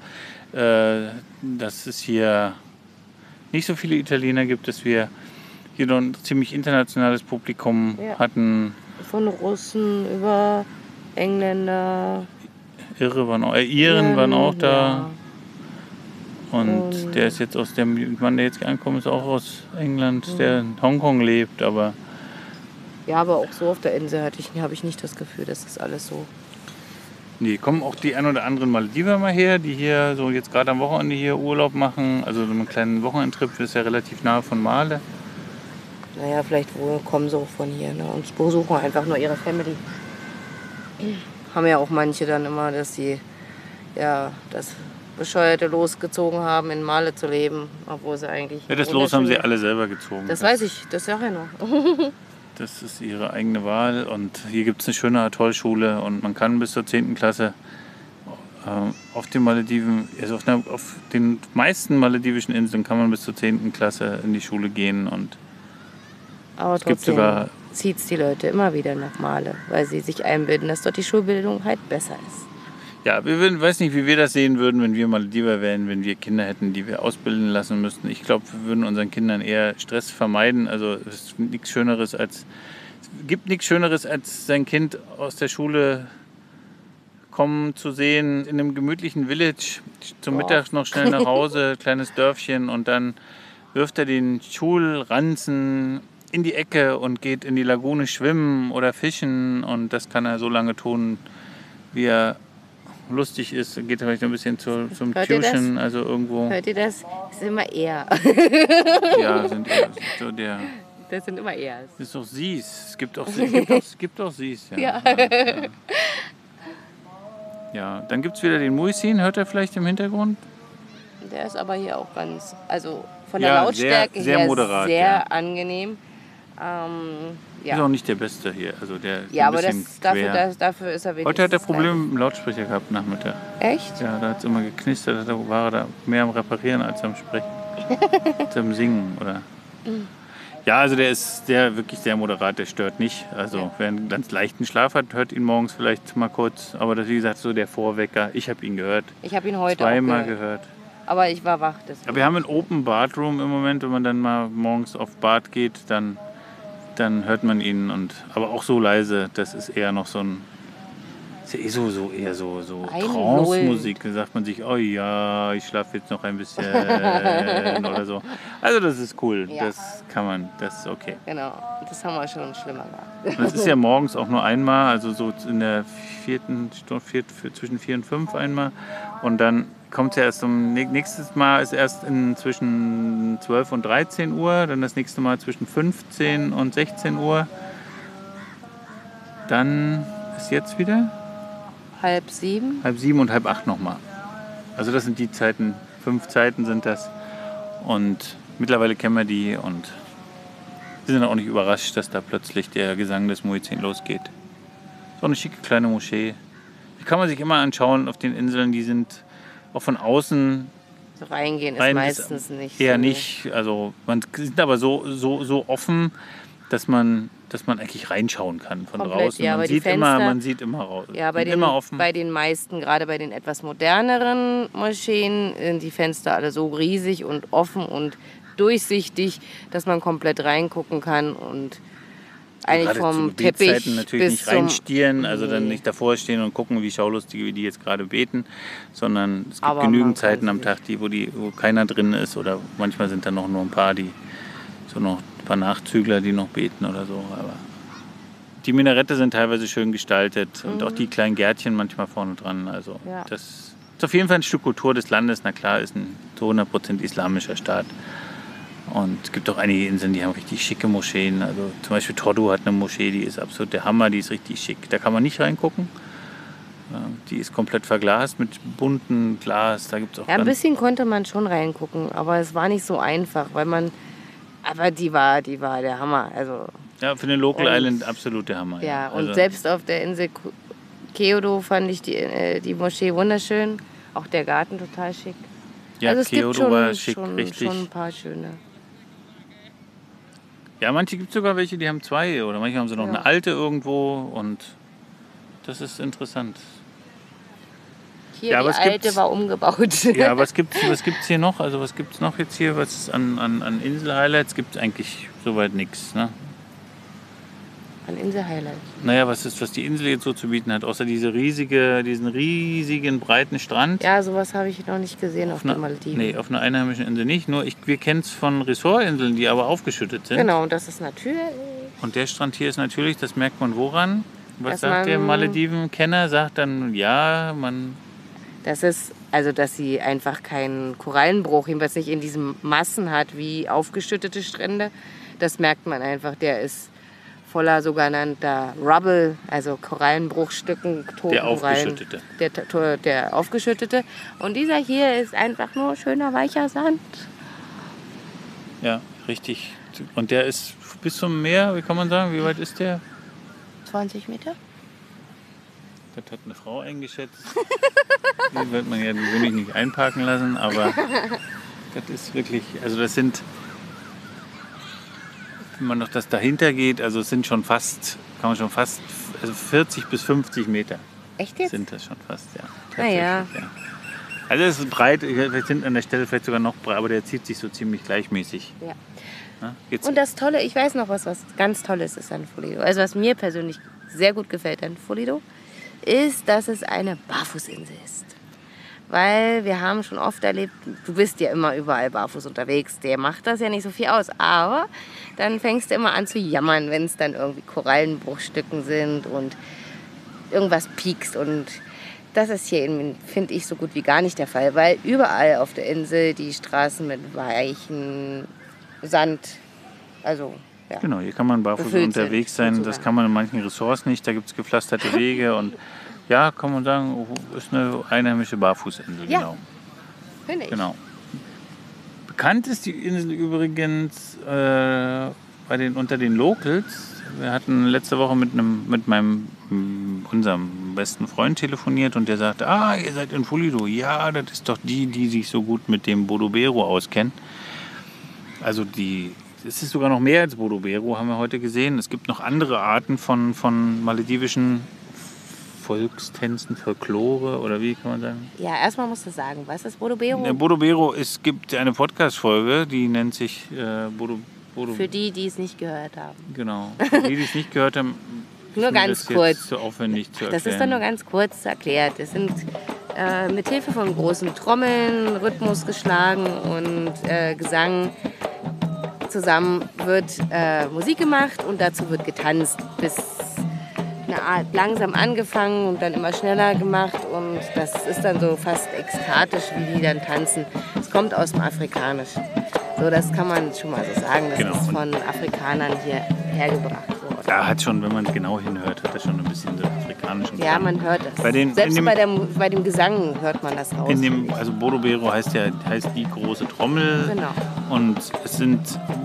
Speaker 1: dass es hier nicht so viele Italiener gibt, dass wir hier noch ein ziemlich internationales Publikum
Speaker 2: Ja.
Speaker 1: hatten.
Speaker 2: Von Russen über Engländer.
Speaker 1: Irre waren auch, äh, Iren waren auch da.
Speaker 2: Ja.
Speaker 1: Und
Speaker 2: Und-
Speaker 1: der ist jetzt aus dem Mann, der jetzt angekommen ist, auch aus England, der in Hongkong lebt, aber
Speaker 2: ja, aber auch so auf der Insel hatte ich, habe ich nicht das Gefühl, dass das alles so.
Speaker 1: Nee, kommen auch die ein oder anderen Malediver mal her, die hier so jetzt gerade am Wochenende hier Urlaub machen. Also so einen kleinen Wochenendtrip, das ist ja relativ nahe von Male.
Speaker 2: Naja, vielleicht kommen sie auch von hier ne? und besuchen einfach nur ihre Family. Haben ja auch manche dann immer, dass sie ja das bescheuerte losgezogen haben, in Male zu leben, obwohl sie eigentlich.
Speaker 1: Ja, das Los haben sie alle selber gezogen.
Speaker 2: Das weiß ich, das sag ich noch. [laughs]
Speaker 1: Das ist ihre eigene Wahl und hier gibt es eine schöne Atollschule und man kann bis zur 10. Klasse äh, auf den Malediven, also auf, auf den meisten maledivischen Inseln kann man bis zur 10. Klasse in die Schule gehen und
Speaker 2: Aber
Speaker 1: es gibt sogar
Speaker 2: zieht es die Leute immer wieder nach Male, weil sie sich einbilden, dass dort die Schulbildung halt besser ist.
Speaker 1: Ja, wir würden, weiß nicht, wie wir das sehen würden, wenn wir Malediver wären, wenn wir Kinder hätten, die wir ausbilden lassen müssten. Ich glaube, wir würden unseren Kindern eher Stress vermeiden. Also es ist nichts Schöneres als es gibt nichts Schöneres als sein Kind aus der Schule kommen zu sehen in einem gemütlichen Village zum. Mittag noch schnell nach Hause, [laughs] kleines Dörfchen und dann wirft er den Schulranzen in die Ecke und geht in die Lagune schwimmen oder fischen und das kann er so lange tun, wie er lustig ist, geht vielleicht ein bisschen zu, zum
Speaker 2: Hört?
Speaker 1: Tuition, also irgendwo.
Speaker 2: Hört ihr das? Das sind immer er.
Speaker 1: Ja, sind eher so der.
Speaker 2: Das sind immer er.
Speaker 1: Das ist doch Sies. Es gibt auch, es [laughs] gibt auch, es gibt auch Sies. Ja.
Speaker 2: Ja.
Speaker 1: Ja, ja. dann gibt es wieder den Muisin. Hört er vielleicht im Hintergrund?
Speaker 2: Der ist aber hier auch ganz, also von der
Speaker 1: Ja,
Speaker 2: Lautstärke
Speaker 1: sehr- sehr
Speaker 2: her
Speaker 1: moderat,
Speaker 2: sehr angenehm. Ähm,
Speaker 1: Ist auch
Speaker 2: ja.
Speaker 1: nicht der Beste hier. Also der
Speaker 2: ja,
Speaker 1: ein
Speaker 2: aber
Speaker 1: bisschen
Speaker 2: das, dafür, das, dafür ist er wenigstens.
Speaker 1: Heute hat er Probleme mit dem Lautsprecher gehabt Nachmittag.
Speaker 2: Echt?
Speaker 1: Ja, da hat es immer geknistert, da war er da mehr am Reparieren als am Sprechen. [laughs] als am Singen, oder? Ja, also der ist der wirklich sehr moderat, der stört nicht. Also wer einen ganz leichten Schlaf hat, hört ihn morgens vielleicht mal kurz. Aber das, wie gesagt, so der Vorwecker. Ich habe ihn gehört,
Speaker 2: Ich habe ihn heute
Speaker 1: zweimal
Speaker 2: auch gehört.
Speaker 1: gehört.
Speaker 2: Aber ich war wach. Deswegen.
Speaker 1: Aber wir haben ein Open Bathroom im Moment, wenn man dann mal morgens auf Bad geht, dann, dann hört man ihn. Und, aber auch so leise, das ist eher noch so ein. Ist ja eh so, so eher so, so Trance-Musik. Da sagt man sich, oh ja, ich schlafe jetzt noch ein bisschen [laughs] oder so. Also das ist cool.
Speaker 2: Ja.
Speaker 1: Das kann man, das ist okay.
Speaker 2: Genau, das haben wir schon schlimmer.
Speaker 1: Und es ist ja [laughs] morgens auch nur einmal, also so in der vierten Stunde, viert, für, zwischen vier und fünf einmal. Und dann kommt es ja erst um, nächstes Mal ist erst in, zwischen 12 und 13 Uhr, dann das nächste Mal zwischen 15 und 16 Uhr. Dann ist jetzt wieder
Speaker 2: Halb sieben.
Speaker 1: halb sieben und halb acht nochmal. Also das sind die Zeiten, fünf Zeiten sind das. Und mittlerweile kennen wir die und wir sind auch nicht überrascht, dass da plötzlich der Gesang des Muezzin losgeht. So eine schicke kleine Moschee. Die kann man sich immer anschauen auf den Inseln. Die sind auch von außen
Speaker 2: So reingehen ist meistens nicht.
Speaker 1: eher
Speaker 2: so.
Speaker 1: nicht. Also man sind aber so, so, so offen, dass man, dass man eigentlich reinschauen kann von
Speaker 2: Komplett,
Speaker 1: draußen.
Speaker 2: ja,
Speaker 1: man, sieht immer,
Speaker 2: Fenster-
Speaker 1: man sieht immer raus.
Speaker 2: Ja, bei den,
Speaker 1: immer offen.
Speaker 2: bei den meisten, gerade bei den etwas moderneren Moscheen, sind die Fenster alle so riesig und offen und durchsichtig, dass man komplett reingucken kann und eigentlich vom Teppich
Speaker 1: natürlich
Speaker 2: bis
Speaker 1: nicht reinstieren, also dann nicht davor stehen und gucken, wie schaulustig wie die jetzt gerade beten, sondern es gibt
Speaker 2: Aber
Speaker 1: genügend Zeiten am Tag, die, wo, die, wo keiner drin ist oder manchmal sind dann noch nur ein paar, die so noch ein paar Nachzügler, die noch beten oder so. Aber die Minarette sind teilweise schön gestaltet und auch die kleinen Gärtchen manchmal vorne dran. Also
Speaker 2: Mhm. Ja.
Speaker 1: das ist auf jeden Fall ein Stück Kultur des Landes. Na klar, ist ein zu 100% islamischer Staat. Und es gibt auch einige Inseln, die haben richtig schicke Moscheen. Also zum Beispiel Tordu hat eine Moschee, die ist absolut der Hammer, die ist richtig schick. Da kann man nicht reingucken. Ja, Die ist komplett verglast mit buntem Glas. Da gibt es auch
Speaker 2: Ja, ein bisschen konnte man schon reingucken, aber es war nicht so einfach, weil man. Aber die war, die war der Hammer. Also
Speaker 1: ja, für den Local
Speaker 2: Und-
Speaker 1: Island absolut der Hammer.
Speaker 2: ja, und
Speaker 1: Also,
Speaker 2: selbst auf der Insel Keodo fand ich die, äh, die Moschee wunderschön. Auch der Garten total schick.
Speaker 1: ja,
Speaker 2: also es
Speaker 1: Kyoto
Speaker 2: gibt schon,
Speaker 1: war schick,
Speaker 2: schon,
Speaker 1: richtig.
Speaker 2: schon ein paar schöne.
Speaker 1: Ja, manche gibt es sogar welche, die haben zwei oder manche haben sie noch
Speaker 2: Ja.
Speaker 1: eine alte irgendwo und das ist interessant.
Speaker 2: Hier,
Speaker 1: Ja,
Speaker 2: die
Speaker 1: es
Speaker 2: alte war umgebaut. [laughs]
Speaker 1: Ja, was gibt's, was gibt's hier noch? Also was gibt's noch jetzt hier? Was an, an, an Insel-Highlights gibt es eigentlich soweit nichts. Ne?
Speaker 2: Ein Insel-Highlight.
Speaker 1: Naja, was ist, was die Insel jetzt so zu bieten hat, außer diese riesige, diesen riesigen breiten Strand.
Speaker 2: Ja, sowas habe ich noch nicht gesehen auf,
Speaker 1: auf einer,
Speaker 2: den Malediven.
Speaker 1: nee, auf einer einheimischen Insel nicht. Nur ich, wir kennen es von Ressortinseln, die aber aufgeschüttet sind.
Speaker 2: Genau, und das ist natürlich.
Speaker 1: Und der Strand hier ist natürlich, das merkt man woran? Was sagt der Malediven-Kenner? Sagt dann, ja, man
Speaker 2: Das ist, also dass sie einfach keinen Korallenbruch, jedenfalls nicht in diesen Massen hat wie aufgeschüttete Strände. Das merkt man einfach. Der ist voller sogenannter Rubble, also Korallenbruchstücken, toten
Speaker 1: Der
Speaker 2: Korallen.
Speaker 1: aufgeschüttete.
Speaker 2: Der, der, der aufgeschüttete. Und dieser hier ist einfach nur schöner weicher Sand.
Speaker 1: Ja, richtig. Und der ist bis zum Meer, wie kann man sagen, wie weit ist der?
Speaker 2: 20 Meter?
Speaker 1: Das hat eine Frau eingeschätzt. [laughs] die wird man ja gewöhnlich nicht einparken lassen, aber das ist wirklich, also das sind, wenn man noch das dahinter geht, also es sind schon fast, kann man schon fast, also 40 bis 50 Meter
Speaker 2: Echt jetzt?
Speaker 1: sind das schon fast, ja.
Speaker 2: Na ja.
Speaker 1: Tatsächlich, ja. Also es ist breit, wir sind an der Stelle vielleicht sogar noch breit, aber der zieht sich so ziemlich gleichmäßig.
Speaker 2: Ja.
Speaker 1: Jetzt,
Speaker 2: Und das Tolle, ich weiß noch was, was ganz Tolles ist an Folido. Also was mir persönlich sehr gut gefällt an Folido, ist, dass es eine Barfußinsel ist. Weil wir haben schon oft erlebt, du bist ja immer überall barfuß unterwegs, der macht das ja nicht so viel aus. Aber dann fängst du immer an zu jammern, wenn es dann irgendwie Korallenbruchstücken sind und irgendwas piekst. Und das ist hier, finde ich, so gut wie gar nicht der Fall, weil überall auf der Insel die Straßen mit weichen Sand, also ja.
Speaker 1: Genau, hier kann man barfuß
Speaker 2: Befüllt sind,
Speaker 1: unterwegs sein. Das kann man in manchen Ressorts nicht. Da gibt es gepflasterte Wege und ja, kann man sagen, ist eine einheimische Barfußinsel.
Speaker 2: Ja.
Speaker 1: Genau.
Speaker 2: finde ich.
Speaker 1: genau. Bekannt ist die Insel übrigens, äh, bei den, unter den Locals. Wir hatten letzte Woche mit, einem, mit meinem, unserem besten Freund telefoniert und der sagte, ah, ihr seid in Fulido. Ja, das ist doch die, die sich so gut mit dem Bodobero auskennen. Also die, es ist sogar noch mehr als Bodobero, haben wir heute gesehen. Es gibt noch andere Arten von, von maledivischen Volkstänzen, Folklore oder wie kann man sagen?
Speaker 2: Ja, erstmal musst du sagen, was ist Bodobero?
Speaker 1: Der Bodobero, es gibt eine Podcast-Folge, die nennt sich äh, Bodo, Bodo,
Speaker 2: Für die, die es nicht gehört haben.
Speaker 1: Genau. [laughs] Für die, die es nicht gehört haben,
Speaker 2: Nur ganz
Speaker 1: das
Speaker 2: kurz.
Speaker 1: Zu aufwendig zu erklären.
Speaker 2: Das ist dann nur ganz kurz erklärt. Es sind äh, mit Hilfe von großen Trommeln, Rhythmus geschlagen und äh, Gesang zusammen wird äh, Musik gemacht und dazu wird getanzt. Bis eine Art langsam angefangen und dann immer schneller gemacht und das ist dann so fast ekstatisch, wie die dann tanzen. Es kommt aus dem Afrikanischen. So, das kann man schon mal so sagen. Das
Speaker 1: Genau.
Speaker 2: ist von Afrikanern hier hergebracht
Speaker 1: Da hat schon, wenn man genau hinhört, hat er schon ein bisschen so afrikanischen
Speaker 2: Ja,
Speaker 1: Klang.
Speaker 2: man hört das.
Speaker 1: Bei den- in
Speaker 2: Selbst
Speaker 1: dem-
Speaker 2: bei, der, bei dem Gesang hört man das raus.
Speaker 1: In dem, also Bodobero heißt ja heißt die große Trommel.
Speaker 2: Genau.
Speaker 1: Und es sind,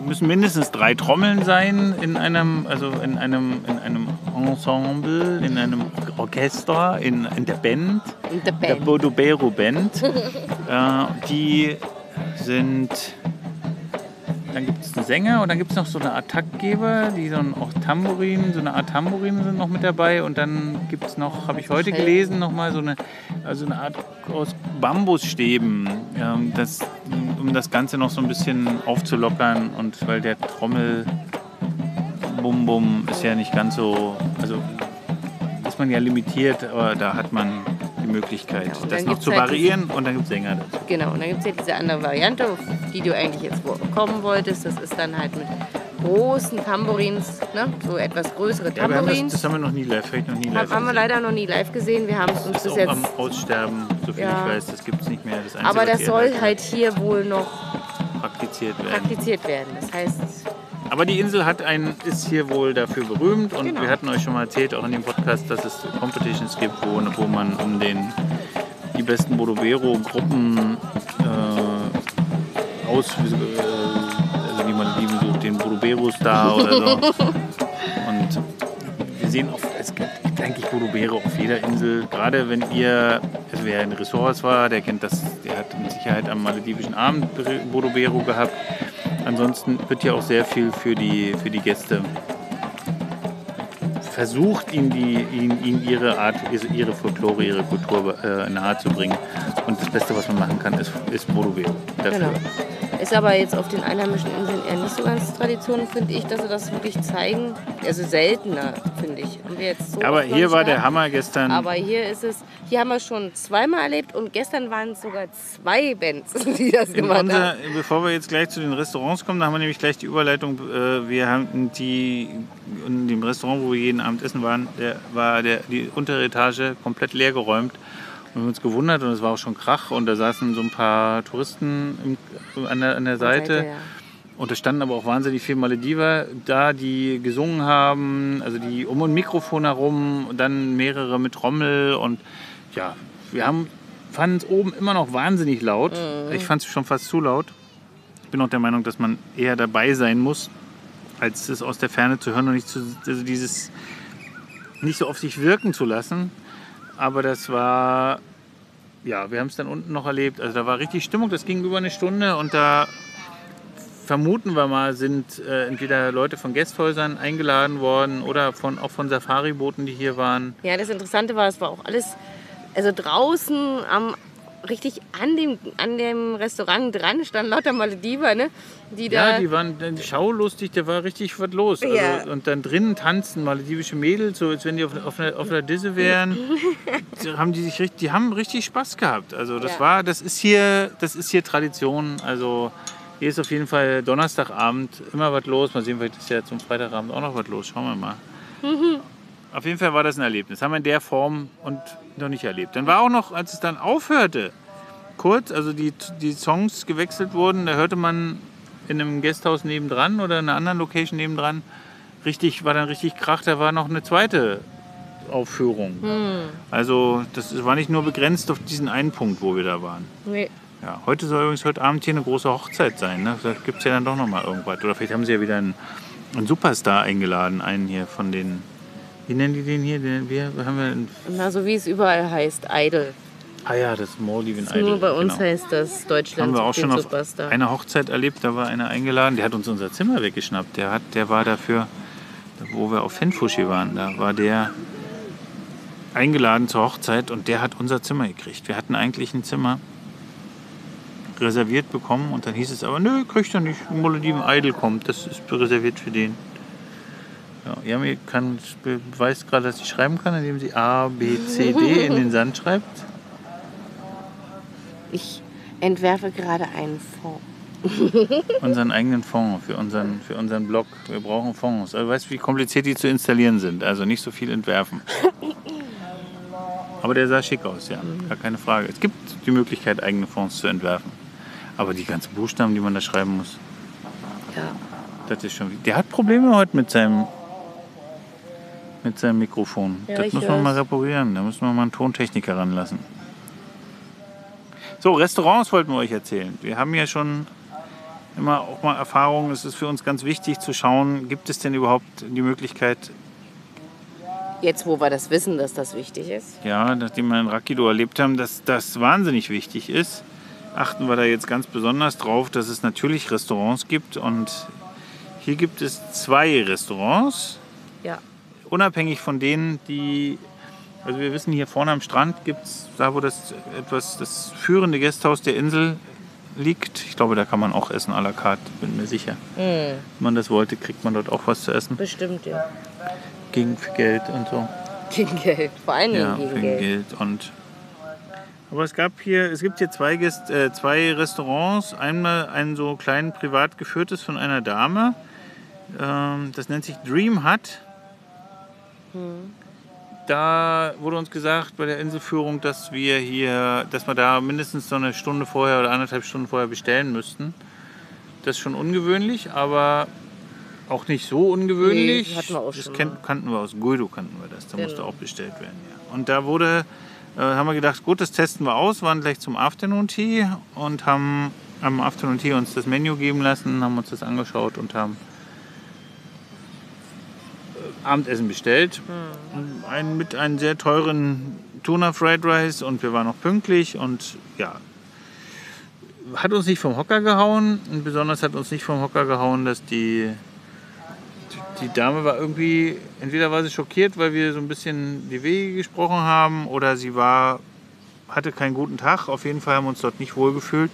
Speaker 1: müssen mindestens drei Trommeln sein in einem, also in einem, in einem Ensemble, in einem Orchester, in, in der Band.
Speaker 2: Und der
Speaker 1: Der
Speaker 2: Band.
Speaker 1: Bodobero Band. [laughs] äh, die sind. Dann gibt es einen Sänger und dann gibt es noch so eine Art Taktgeber, die dann auch Tambourin, so eine Art Tambourin sind noch mit dabei. Und dann gibt es noch, habe ich heute gelesen, noch mal so eine, also eine Art aus Bambusstäben, ähm, das, um das Ganze noch so ein bisschen aufzulockern. Und weil der Trommel Bum Bum ist ja nicht ganz so, also ist man ja limitiert, aber da hat man die Möglichkeit,
Speaker 2: Ja, und
Speaker 1: das noch zu
Speaker 2: halt
Speaker 1: variieren und dann gibt es Sänger dazu.
Speaker 2: Genau, und dann gibt es ja diese andere Variante, auf die du eigentlich jetzt kommen wolltest. Das ist dann halt mit großen Tambourins, ne? so etwas größere
Speaker 1: Ja, wir haben das,
Speaker 2: Tambourins.
Speaker 1: das haben wir noch nie live, vielleicht noch nie live.
Speaker 2: haben, haben wir leider noch nie live gesehen. Wir haben es uns
Speaker 1: Das
Speaker 2: bis
Speaker 1: ist auch
Speaker 2: jetzt.
Speaker 1: am Aussterben, so viel
Speaker 2: Ja.
Speaker 1: ich weiß, das gibt es nicht mehr. Das Einzige,
Speaker 2: Aber das soll halt hier wohl noch
Speaker 1: praktiziert werden.
Speaker 2: praktiziert werden. Das heißt,
Speaker 1: Aber die Insel hat ein, ist hier wohl dafür berühmt und
Speaker 2: Genau.
Speaker 1: wir hatten euch schon mal erzählt, auch in dem Podcast, dass es Competitions gibt, wo, wo man um den, die besten Bodobero-Gruppen äh, aus, äh, also die Malediven sucht, den Bodobero-Star oder so. [laughs] Und wir sehen auch, es gibt eigentlich Bodobero auf jeder Insel. Gerade wenn ihr, also wer in Ressorts war, der kennt das, der hat mit Sicherheit am maledivischen Abend Bodobero gehabt. Ansonsten wird ja auch sehr viel für die, für die Gäste versucht, ihnen, die, ihnen, ihnen ihre Art, ihre Folklore, ihre Kultur äh, nahe zu bringen. Und das Beste, was man machen kann, ist, ist. Dafür.
Speaker 2: genau. Ist aber jetzt auf den einheimischen Inseln eher nicht so ganz Tradition, finde ich, dass sie das wirklich zeigen. Also seltener. Haben wir jetzt so
Speaker 1: Aber hier war der
Speaker 2: gehabt.
Speaker 1: Hammer gestern.
Speaker 2: Aber hier ist es, hier haben wir schon zweimal erlebt und gestern waren es sogar zwei Bands, [laughs] die das
Speaker 1: In
Speaker 2: gemacht
Speaker 1: unser,
Speaker 2: haben.
Speaker 1: bevor wir jetzt gleich zu den Restaurants kommen, da haben wir nämlich gleich die Überleitung. Äh, wir haben die in dem Restaurant, wo wir jeden Abend essen waren, der, war der, die untere Etage komplett leer geräumt. Und wir haben uns gewundert und es war auch schon Krach und da saßen so ein paar Touristen im, an, der, an der Seite.
Speaker 2: ja.
Speaker 1: Und es standen aber auch wahnsinnig viele Malediver da, die gesungen haben, also die um ein Mikrofon herum, und dann mehrere mit Trommel und ja, wir haben fanden es oben immer noch wahnsinnig laut. Ich fand es schon fast zu laut. Ich bin auch der Meinung, dass man eher dabei sein muss, als es aus der Ferne zu hören und nicht zu, also dieses nicht so auf sich wirken zu lassen. Aber das war, ja, wir haben es dann unten noch erlebt. Also da war richtig Stimmung. Das ging über eine Stunde und da vermuten wir mal, sind äh, entweder Leute von Gästhäusern eingeladen worden oder von, auch von Safari-Booten, die hier waren.
Speaker 2: Ja, das Interessante war, es war auch alles, also draußen am richtig an dem, an dem Restaurant dran standen lauter Malediver, ne? Die da.
Speaker 1: Ja, die waren schaulustig, da war richtig was los. Also,
Speaker 2: Ja.
Speaker 1: Und dann drinnen tanzen maledivische Mädels, so als wenn die auf, auf, einer, auf einer Disse wären. [laughs] Die haben die, sich richtig, die haben richtig Spaß gehabt. Also das
Speaker 2: Ja.
Speaker 1: war, das ist hier, das ist hier Tradition. Also hier ist auf jeden Fall Donnerstagabend immer was los. Mal sehen, vielleicht ist ja zum Freitagabend auch noch was los. Schauen wir mal.
Speaker 2: Mhm.
Speaker 1: Auf jeden Fall war das ein Erlebnis. Haben wir in der Form und noch nicht erlebt. Dann war auch noch, als es dann aufhörte, kurz, also die, die Songs gewechselt wurden, da hörte man in einem Gasthaus nebendran oder in einer anderen Location nebendran, richtig, war dann richtig Krach, da war noch eine zweite Aufführung. Also das war nicht nur begrenzt auf diesen einen Punkt, wo wir da waren.
Speaker 2: Nee.
Speaker 1: Ja, heute soll übrigens heute Abend hier eine große Hochzeit sein. Ne? Da gibt es ja dann doch noch mal irgendwas. Oder vielleicht haben sie ja wieder einen einen Superstar eingeladen, einen hier von den. Wie nennen die den hier? Den, wir haben wir einen,
Speaker 2: Na, so wie es überall heißt, Idol.
Speaker 1: Ah ja, das Maldiven Idol.
Speaker 2: Nur bei uns
Speaker 1: genau.
Speaker 2: heißt das Deutschland
Speaker 1: haben wir auch schon auf
Speaker 2: Superstar.
Speaker 1: einer Hochzeit erlebt, da war einer eingeladen, der hat uns unser Zimmer weggeschnappt. Der, hat, der war dafür, wo wir auf Fenfuschi waren, da war der eingeladen zur Hochzeit und der hat unser Zimmer gekriegt. Wir hatten eigentlich ein Zimmer reserviert bekommen und dann hieß es aber, nö, kriegt er nicht, Malediven Idol kommt, das ist reserviert für den. Ja, Yami kann, beweist gerade, dass sie schreiben kann, indem sie A, B, C, D in den Sand schreibt.
Speaker 2: Ich entwerfe gerade einen Fonds. [laughs]
Speaker 1: unseren eigenen Fonds für unseren, für unseren Blog. Wir brauchen Fonds. Also, weißt du, wie kompliziert die zu installieren sind? Also nicht so viel entwerfen. [laughs] Aber der sah schick aus, ja. Gar keine Frage. Es gibt die Möglichkeit, eigene Fonds zu entwerfen. Aber die ganzen Buchstaben, die man da schreiben muss,
Speaker 2: Ja.
Speaker 1: das ist schon. Der hat Probleme heute mit seinem, mit seinem Mikrofon.
Speaker 2: Ja,
Speaker 1: das muss man mal reparieren. Da müssen wir mal einen Tontechniker ranlassen. So, Restaurants wollten wir euch erzählen. Wir haben ja schon immer auch mal Erfahrungen. Es ist für uns ganz wichtig zu schauen, gibt es denn überhaupt die Möglichkeit,
Speaker 2: Jetzt, wo wir das wissen, dass das wichtig ist.
Speaker 1: ja, nachdem wir in Rakido erlebt haben, dass das wahnsinnig wichtig ist, achten wir da jetzt ganz besonders drauf, dass es natürlich Restaurants gibt. Und hier gibt es zwei Restaurants,
Speaker 2: Ja.
Speaker 1: unabhängig von denen, die. Also wir wissen, hier vorne am Strand gibt es, da wo das etwas das führende Gasthaus der Insel liegt. Ich glaube, da kann man auch essen à la carte, bin mir sicher. Wenn man das wollte, kriegt man dort auch was zu essen.
Speaker 2: Bestimmt, ja.
Speaker 1: Gegen Geld und so.
Speaker 2: Gegen Geld. Vor Dingen
Speaker 1: Ja,
Speaker 2: gegen
Speaker 1: gegen
Speaker 2: Geld.
Speaker 1: Geld. Und aber es gab hier, es gibt hier zwei, äh, zwei Restaurants. Einmal ein so klein privat geführtes von einer Dame. Ähm, das nennt sich Dream Hut. Da wurde uns gesagt bei der Inselführung, dass wir hier, dass wir da mindestens so eine Stunde vorher oder anderthalb Stunden vorher bestellen müssten. Das ist schon ungewöhnlich, aber auch nicht so ungewöhnlich.
Speaker 2: Nee, hatten wir auch
Speaker 1: das kannten wir aus Guido, kannten wir das. Da musste
Speaker 2: Genau.
Speaker 1: auch bestellt werden. Ja. Und da wurde, äh, haben wir gedacht, gut, das testen wir aus, waren gleich zum Afternoon Tea und haben am Afternoon Tea uns das Menü geben lassen, haben uns das angeschaut und haben äh, Abendessen bestellt. Ein, mit einem sehr teuren Tuna Fried Rice und wir waren auch pünktlich und ja, hat uns nicht vom Hocker gehauen und besonders hat uns nicht vom Hocker gehauen, dass die die Dame war irgendwie, entweder war sie schockiert, weil wir so ein bisschen die Wege gesprochen haben, oder sie war, hatte keinen guten Tag. Auf jeden Fall haben wir uns dort nicht wohlgefühlt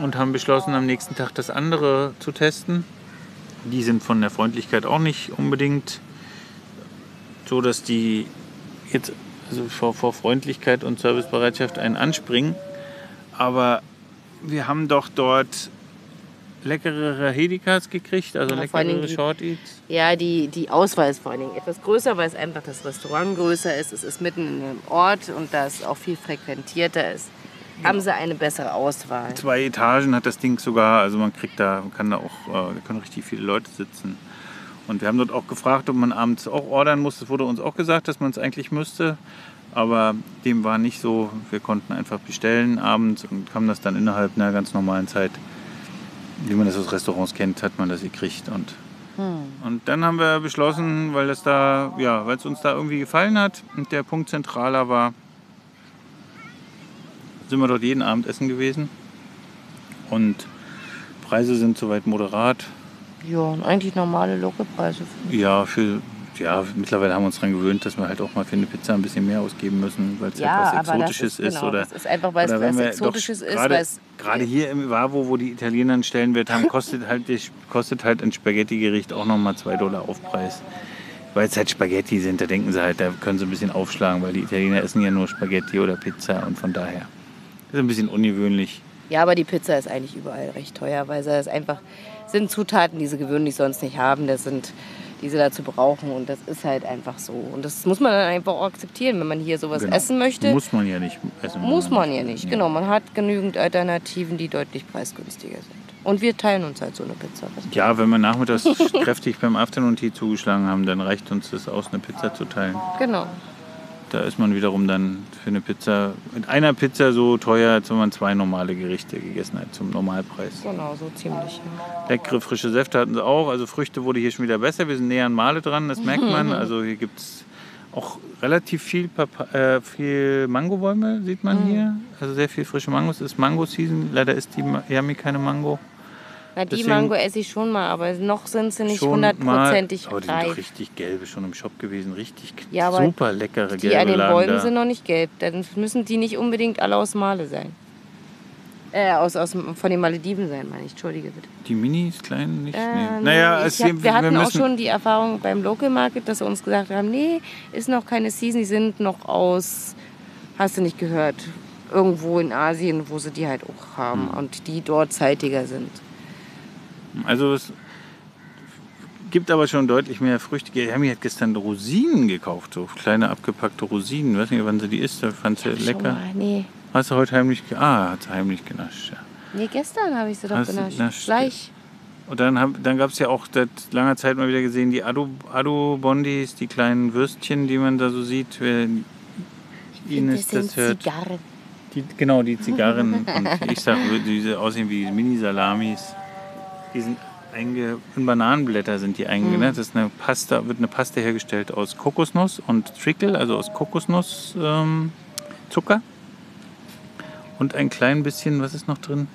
Speaker 1: und haben beschlossen, am nächsten Tag das andere zu testen. Die sind von der Freundlichkeit auch nicht unbedingt so, dass die jetzt also vor, vor Freundlichkeit und Servicebereitschaft einen anspringen. Aber wir haben doch dort leckerere Hedikas gekriegt, also
Speaker 2: Ja,
Speaker 1: leckerere Short Eats.
Speaker 2: Ja, die, die Auswahl ist vor allen Dingen etwas größer, weil es einfach das Restaurant größer ist. Es ist mitten in einem Ort und da es auch viel frequentierter ist, haben sie eine bessere Auswahl.
Speaker 1: Zwei Etagen hat das Ding sogar, also man kriegt da, man kann da auch, äh, da können richtig viele Leute sitzen. Und wir haben dort auch gefragt, ob man abends auch ordern muss. Es wurde uns auch gesagt, dass man es eigentlich müsste. Aber dem war nicht so. Wir konnten einfach bestellen abends und haben das dann innerhalb einer ganz normalen Zeit, wie man das aus Restaurants kennt, hat man das gekriegt. Und, und dann haben wir beschlossen, weil das da, ja, weil es uns da irgendwie gefallen hat und der Punkt zentraler war, sind wir dort jeden Abend essen gewesen. Und Preise sind soweit moderat.
Speaker 2: Ja, und eigentlich normale Lokalpreise.
Speaker 1: Ja, für, ja, mittlerweile haben wir uns daran gewöhnt, dass wir halt auch mal für eine Pizza ein bisschen mehr ausgeben müssen, weil es
Speaker 2: Ja,
Speaker 1: etwas
Speaker 2: das
Speaker 1: Exotisches
Speaker 2: ist,
Speaker 1: ist.
Speaker 2: genau,
Speaker 1: oder,
Speaker 2: das ist einfach, weil es was Exotisches ist,
Speaker 1: gerade,
Speaker 2: es
Speaker 1: hier im Vavo, wo die Italiener einen Stellenwert haben, kostet [laughs] halt, kostet halt ein Spaghetti-Gericht auch nochmal 2 Dollar Aufpreis. Weil es halt Spaghetti sind, da denken sie halt, da können sie ein bisschen aufschlagen, weil die Italiener essen ja nur Spaghetti oder Pizza und von daher. Das ist ein bisschen ungewöhnlich.
Speaker 2: Ja, aber die Pizza ist eigentlich überall recht teuer, weil das einfach sind Zutaten, die sie gewöhnlich sonst nicht haben. Das sind, die sie dazu brauchen und das ist halt einfach so. Und das muss man dann einfach auch akzeptieren, wenn man hier sowas
Speaker 1: Genau.
Speaker 2: essen möchte.
Speaker 1: Muss man ja nicht essen.
Speaker 2: Muss man
Speaker 1: nicht
Speaker 2: ja nicht, genau. Man hat genügend Alternativen, die deutlich preisgünstiger sind. Und wir teilen uns halt so eine Pizza.
Speaker 1: Ja, wenn wir nachmittags [laughs] kräftig beim Afternoon Tea zugeschlagen haben, dann reicht uns das aus, eine Pizza zu teilen.
Speaker 2: Genau.
Speaker 1: Da ist man wiederum dann für eine Pizza, mit einer Pizza so teuer, als wenn man zwei normale Gerichte gegessen hat zum Normalpreis.
Speaker 2: Genau, so ziemlich.
Speaker 1: Leckere frische Säfte hatten sie auch. Also Früchte wurde hier schon wieder besser. Wir sind näher an Male dran, das merkt man. [laughs] Also hier gibt es auch relativ viel, Papa äh, viel Mangobäume, sieht man hier. Also sehr viel frische Mangos. Es ist Mango-Season. Leider ist die Yami keine Mango.
Speaker 2: Na, die
Speaker 1: Deswegen-
Speaker 2: Mango esse ich schon mal, aber noch sind sie nicht hundertprozentig
Speaker 1: mal, aber die sind doch
Speaker 2: reif.
Speaker 1: richtig gelbe schon im Shop gewesen. Richtig
Speaker 2: Ja, aber
Speaker 1: super leckere
Speaker 2: Die
Speaker 1: gelbe
Speaker 2: an den
Speaker 1: lagen
Speaker 2: Bäumen
Speaker 1: da.
Speaker 2: sind noch nicht gelb. Dann müssen die nicht unbedingt alle aus Male sein. Äh, aus, aus, von den Malediven sein, meine ich. Entschuldige bitte.
Speaker 1: Die Minis, kleinen nicht?
Speaker 2: Äh,
Speaker 1: nee. Naja,
Speaker 2: nee,
Speaker 1: es,
Speaker 2: hab, wir hatten auch schon die Erfahrung beim Local Market, dass sie uns gesagt haben, nee, ist noch keine Season, die sind noch aus, hast du nicht gehört, irgendwo in Asien, wo sie die halt auch haben
Speaker 1: Hm.
Speaker 2: und die dort zeitiger sind.
Speaker 1: Also es gibt aber schon deutlich mehr Früchte. Hermi hat gestern Rosinen gekauft, so kleine abgepackte Rosinen. Ich weiß nicht, wann sie die isst, da fand sie lecker.
Speaker 2: Mal, nee.
Speaker 1: Hast du heute heimlich, ah, hat sie heimlich genascht, ja.
Speaker 2: nee, gestern habe ich sie doch
Speaker 1: Hast
Speaker 2: genascht.
Speaker 1: na, stimmt.
Speaker 2: Gleich.
Speaker 1: Und dann, hab- dann gab es ja auch seit langer Zeit mal wieder gesehen, die Ado- Ado-Bondis, die kleinen Würstchen, die man da so sieht. Wer Ines das hört.
Speaker 2: Zigarren.
Speaker 1: Die, genau, die Zigarren. [laughs] Und ich sage, diese aussehen wie Mini-Salamis. Die sind einge, in Bananenblätter sind die einge, ne? Das ist eine Pasta, wird eine Paste hergestellt aus Kokosnuss und Trickle, also aus Kokosnusszucker. Ähm, und ein klein bisschen, was ist noch drin?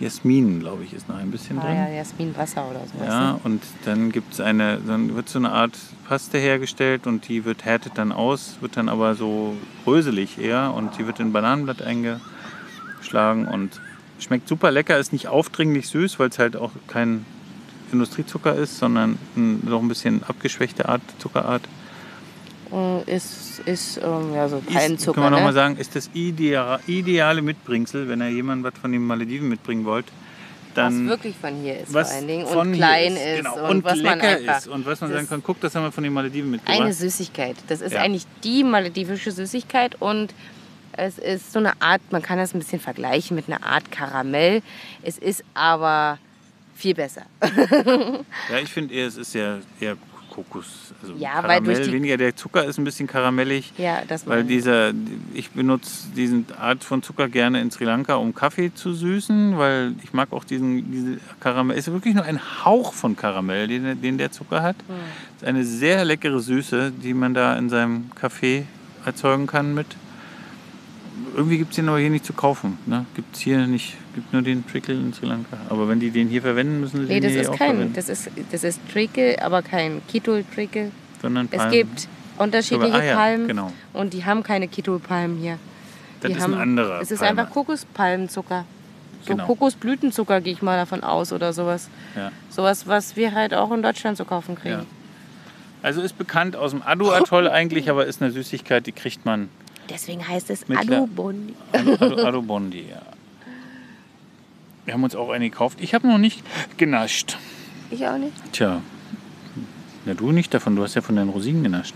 Speaker 1: Jasmin, glaube ich, ist noch ein bisschen
Speaker 2: Ah
Speaker 1: drin.
Speaker 2: ja, Jasminwasser oder sowas.
Speaker 1: Ja,
Speaker 2: ne?
Speaker 1: und dann gibt's eine, dann wird so eine Art Paste hergestellt und die wird härtet dann aus, wird dann aber so röselig eher und die wird in Bananenblatt eingeschlagen und schmeckt super lecker, ist nicht aufdringlich süß, weil es halt auch kein Industriezucker ist, sondern noch ein bisschen abgeschwächte Art, Zuckerart.
Speaker 2: Äh, Ist, ist ähm, ja so
Speaker 1: Ist,
Speaker 2: Palmzucker.
Speaker 1: kann man nochmal
Speaker 2: ne?
Speaker 1: sagen, ist das idea, ideale Mitbringsel, wenn ihr jemand was von den Malediven mitbringen wollt. Dann
Speaker 2: was wirklich von hier ist vor allen Dingen und klein ist,
Speaker 1: genau,
Speaker 2: und,
Speaker 1: und,
Speaker 2: was man einfach
Speaker 1: ist und was man sagen kann, guck, das haben wir von den Malediven mitgebracht.
Speaker 2: eine Süßigkeit. Das ist
Speaker 1: Ja.
Speaker 2: eigentlich die maledivische Süßigkeit und es ist so eine Art, man kann das ein bisschen vergleichen mit einer Art Karamell. Es ist aber viel besser.
Speaker 1: Ja, ich finde eher, es ist ja eher Kokos. Also
Speaker 2: Ja, weil
Speaker 1: Karamell, weniger der Zucker ist ein bisschen karamellig.
Speaker 2: Ja, das
Speaker 1: Weil dieser, ich benutze diesen Art von Zucker gerne in Sri Lanka, um Kaffee zu süßen, weil ich mag auch diesen diese Karamell. Es ist wirklich nur ein Hauch von Karamell, den, den der Zucker hat.
Speaker 2: Hm.
Speaker 1: Es ist eine sehr leckere Süße, die man da in seinem Kaffee erzeugen kann mit. Irgendwie gibt es den aber hier nicht zu kaufen. Ne? Gibt es hier nicht, gibt nur den Trickle in Sri Lanka. Aber wenn die den hier verwenden, müssen sie
Speaker 2: Nee,
Speaker 1: den
Speaker 2: das
Speaker 1: hier
Speaker 2: ist
Speaker 1: auch
Speaker 2: kein,
Speaker 1: verwenden.
Speaker 2: das ist, das ist Trickle, aber kein Kitul-Trickle.
Speaker 1: Sondern
Speaker 2: Es
Speaker 1: Palmen.
Speaker 2: gibt unterschiedliche
Speaker 1: Ah ja,
Speaker 2: Palmen
Speaker 1: genau.
Speaker 2: und die haben keine Kitul-Palmen hier.
Speaker 1: Das
Speaker 2: die
Speaker 1: ist
Speaker 2: haben,
Speaker 1: ein anderer
Speaker 2: Es ist
Speaker 1: Palme.
Speaker 2: einfach Kokospalmenzucker. So
Speaker 1: Genau.
Speaker 2: Kokosblütenzucker gehe ich mal davon aus oder sowas.
Speaker 1: Ja.
Speaker 2: Sowas, was wir halt auch in Deutschland zu kaufen kriegen.
Speaker 1: Ja. Also ist bekannt aus dem Adu-Atoll [laughs] eigentlich, aber ist eine Süßigkeit, die kriegt man
Speaker 2: Deswegen heißt es Alubondi.
Speaker 1: Adu, Adu [laughs] Bondi. Ja. Wir haben uns auch eine gekauft. Ich habe noch nicht genascht.
Speaker 2: Ich auch nicht.
Speaker 1: Tja, na du nicht davon, du hast ja von deinen Rosinen genascht.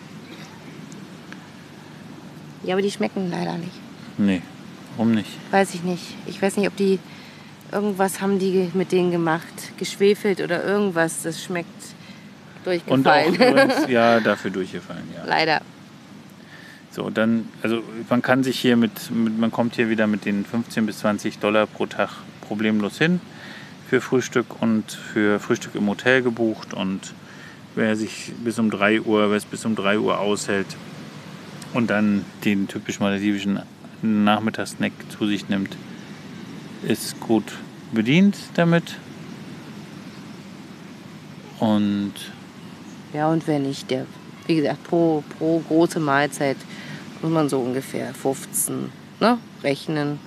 Speaker 2: Ja, aber die schmecken leider nicht.
Speaker 1: Nee, warum nicht?
Speaker 2: Weiß ich nicht. Ich weiß nicht, ob die irgendwas haben die mit denen gemacht, geschwefelt oder irgendwas. Das schmeckt
Speaker 1: Und auch
Speaker 2: durchgefallen.
Speaker 1: übrigens, [laughs] ja, dafür durchgefallen, ja.
Speaker 2: leider.
Speaker 1: So, dann, also man kann sich hier mit, mit, man kommt hier wieder mit den 15 bis 20 Dollar pro Tag problemlos hin für Frühstück und für Frühstück im Hotel gebucht und wer sich bis um 3 Uhr, wer es bis um 3 Uhr aushält und dann den typisch maledivischen Nachmittagssnack zu sich nimmt, ist gut bedient damit. Und
Speaker 2: Ja, und wenn nicht, der, wie gesagt, pro, pro große Mahlzeit muss man so ungefähr 15 ne, rechnen.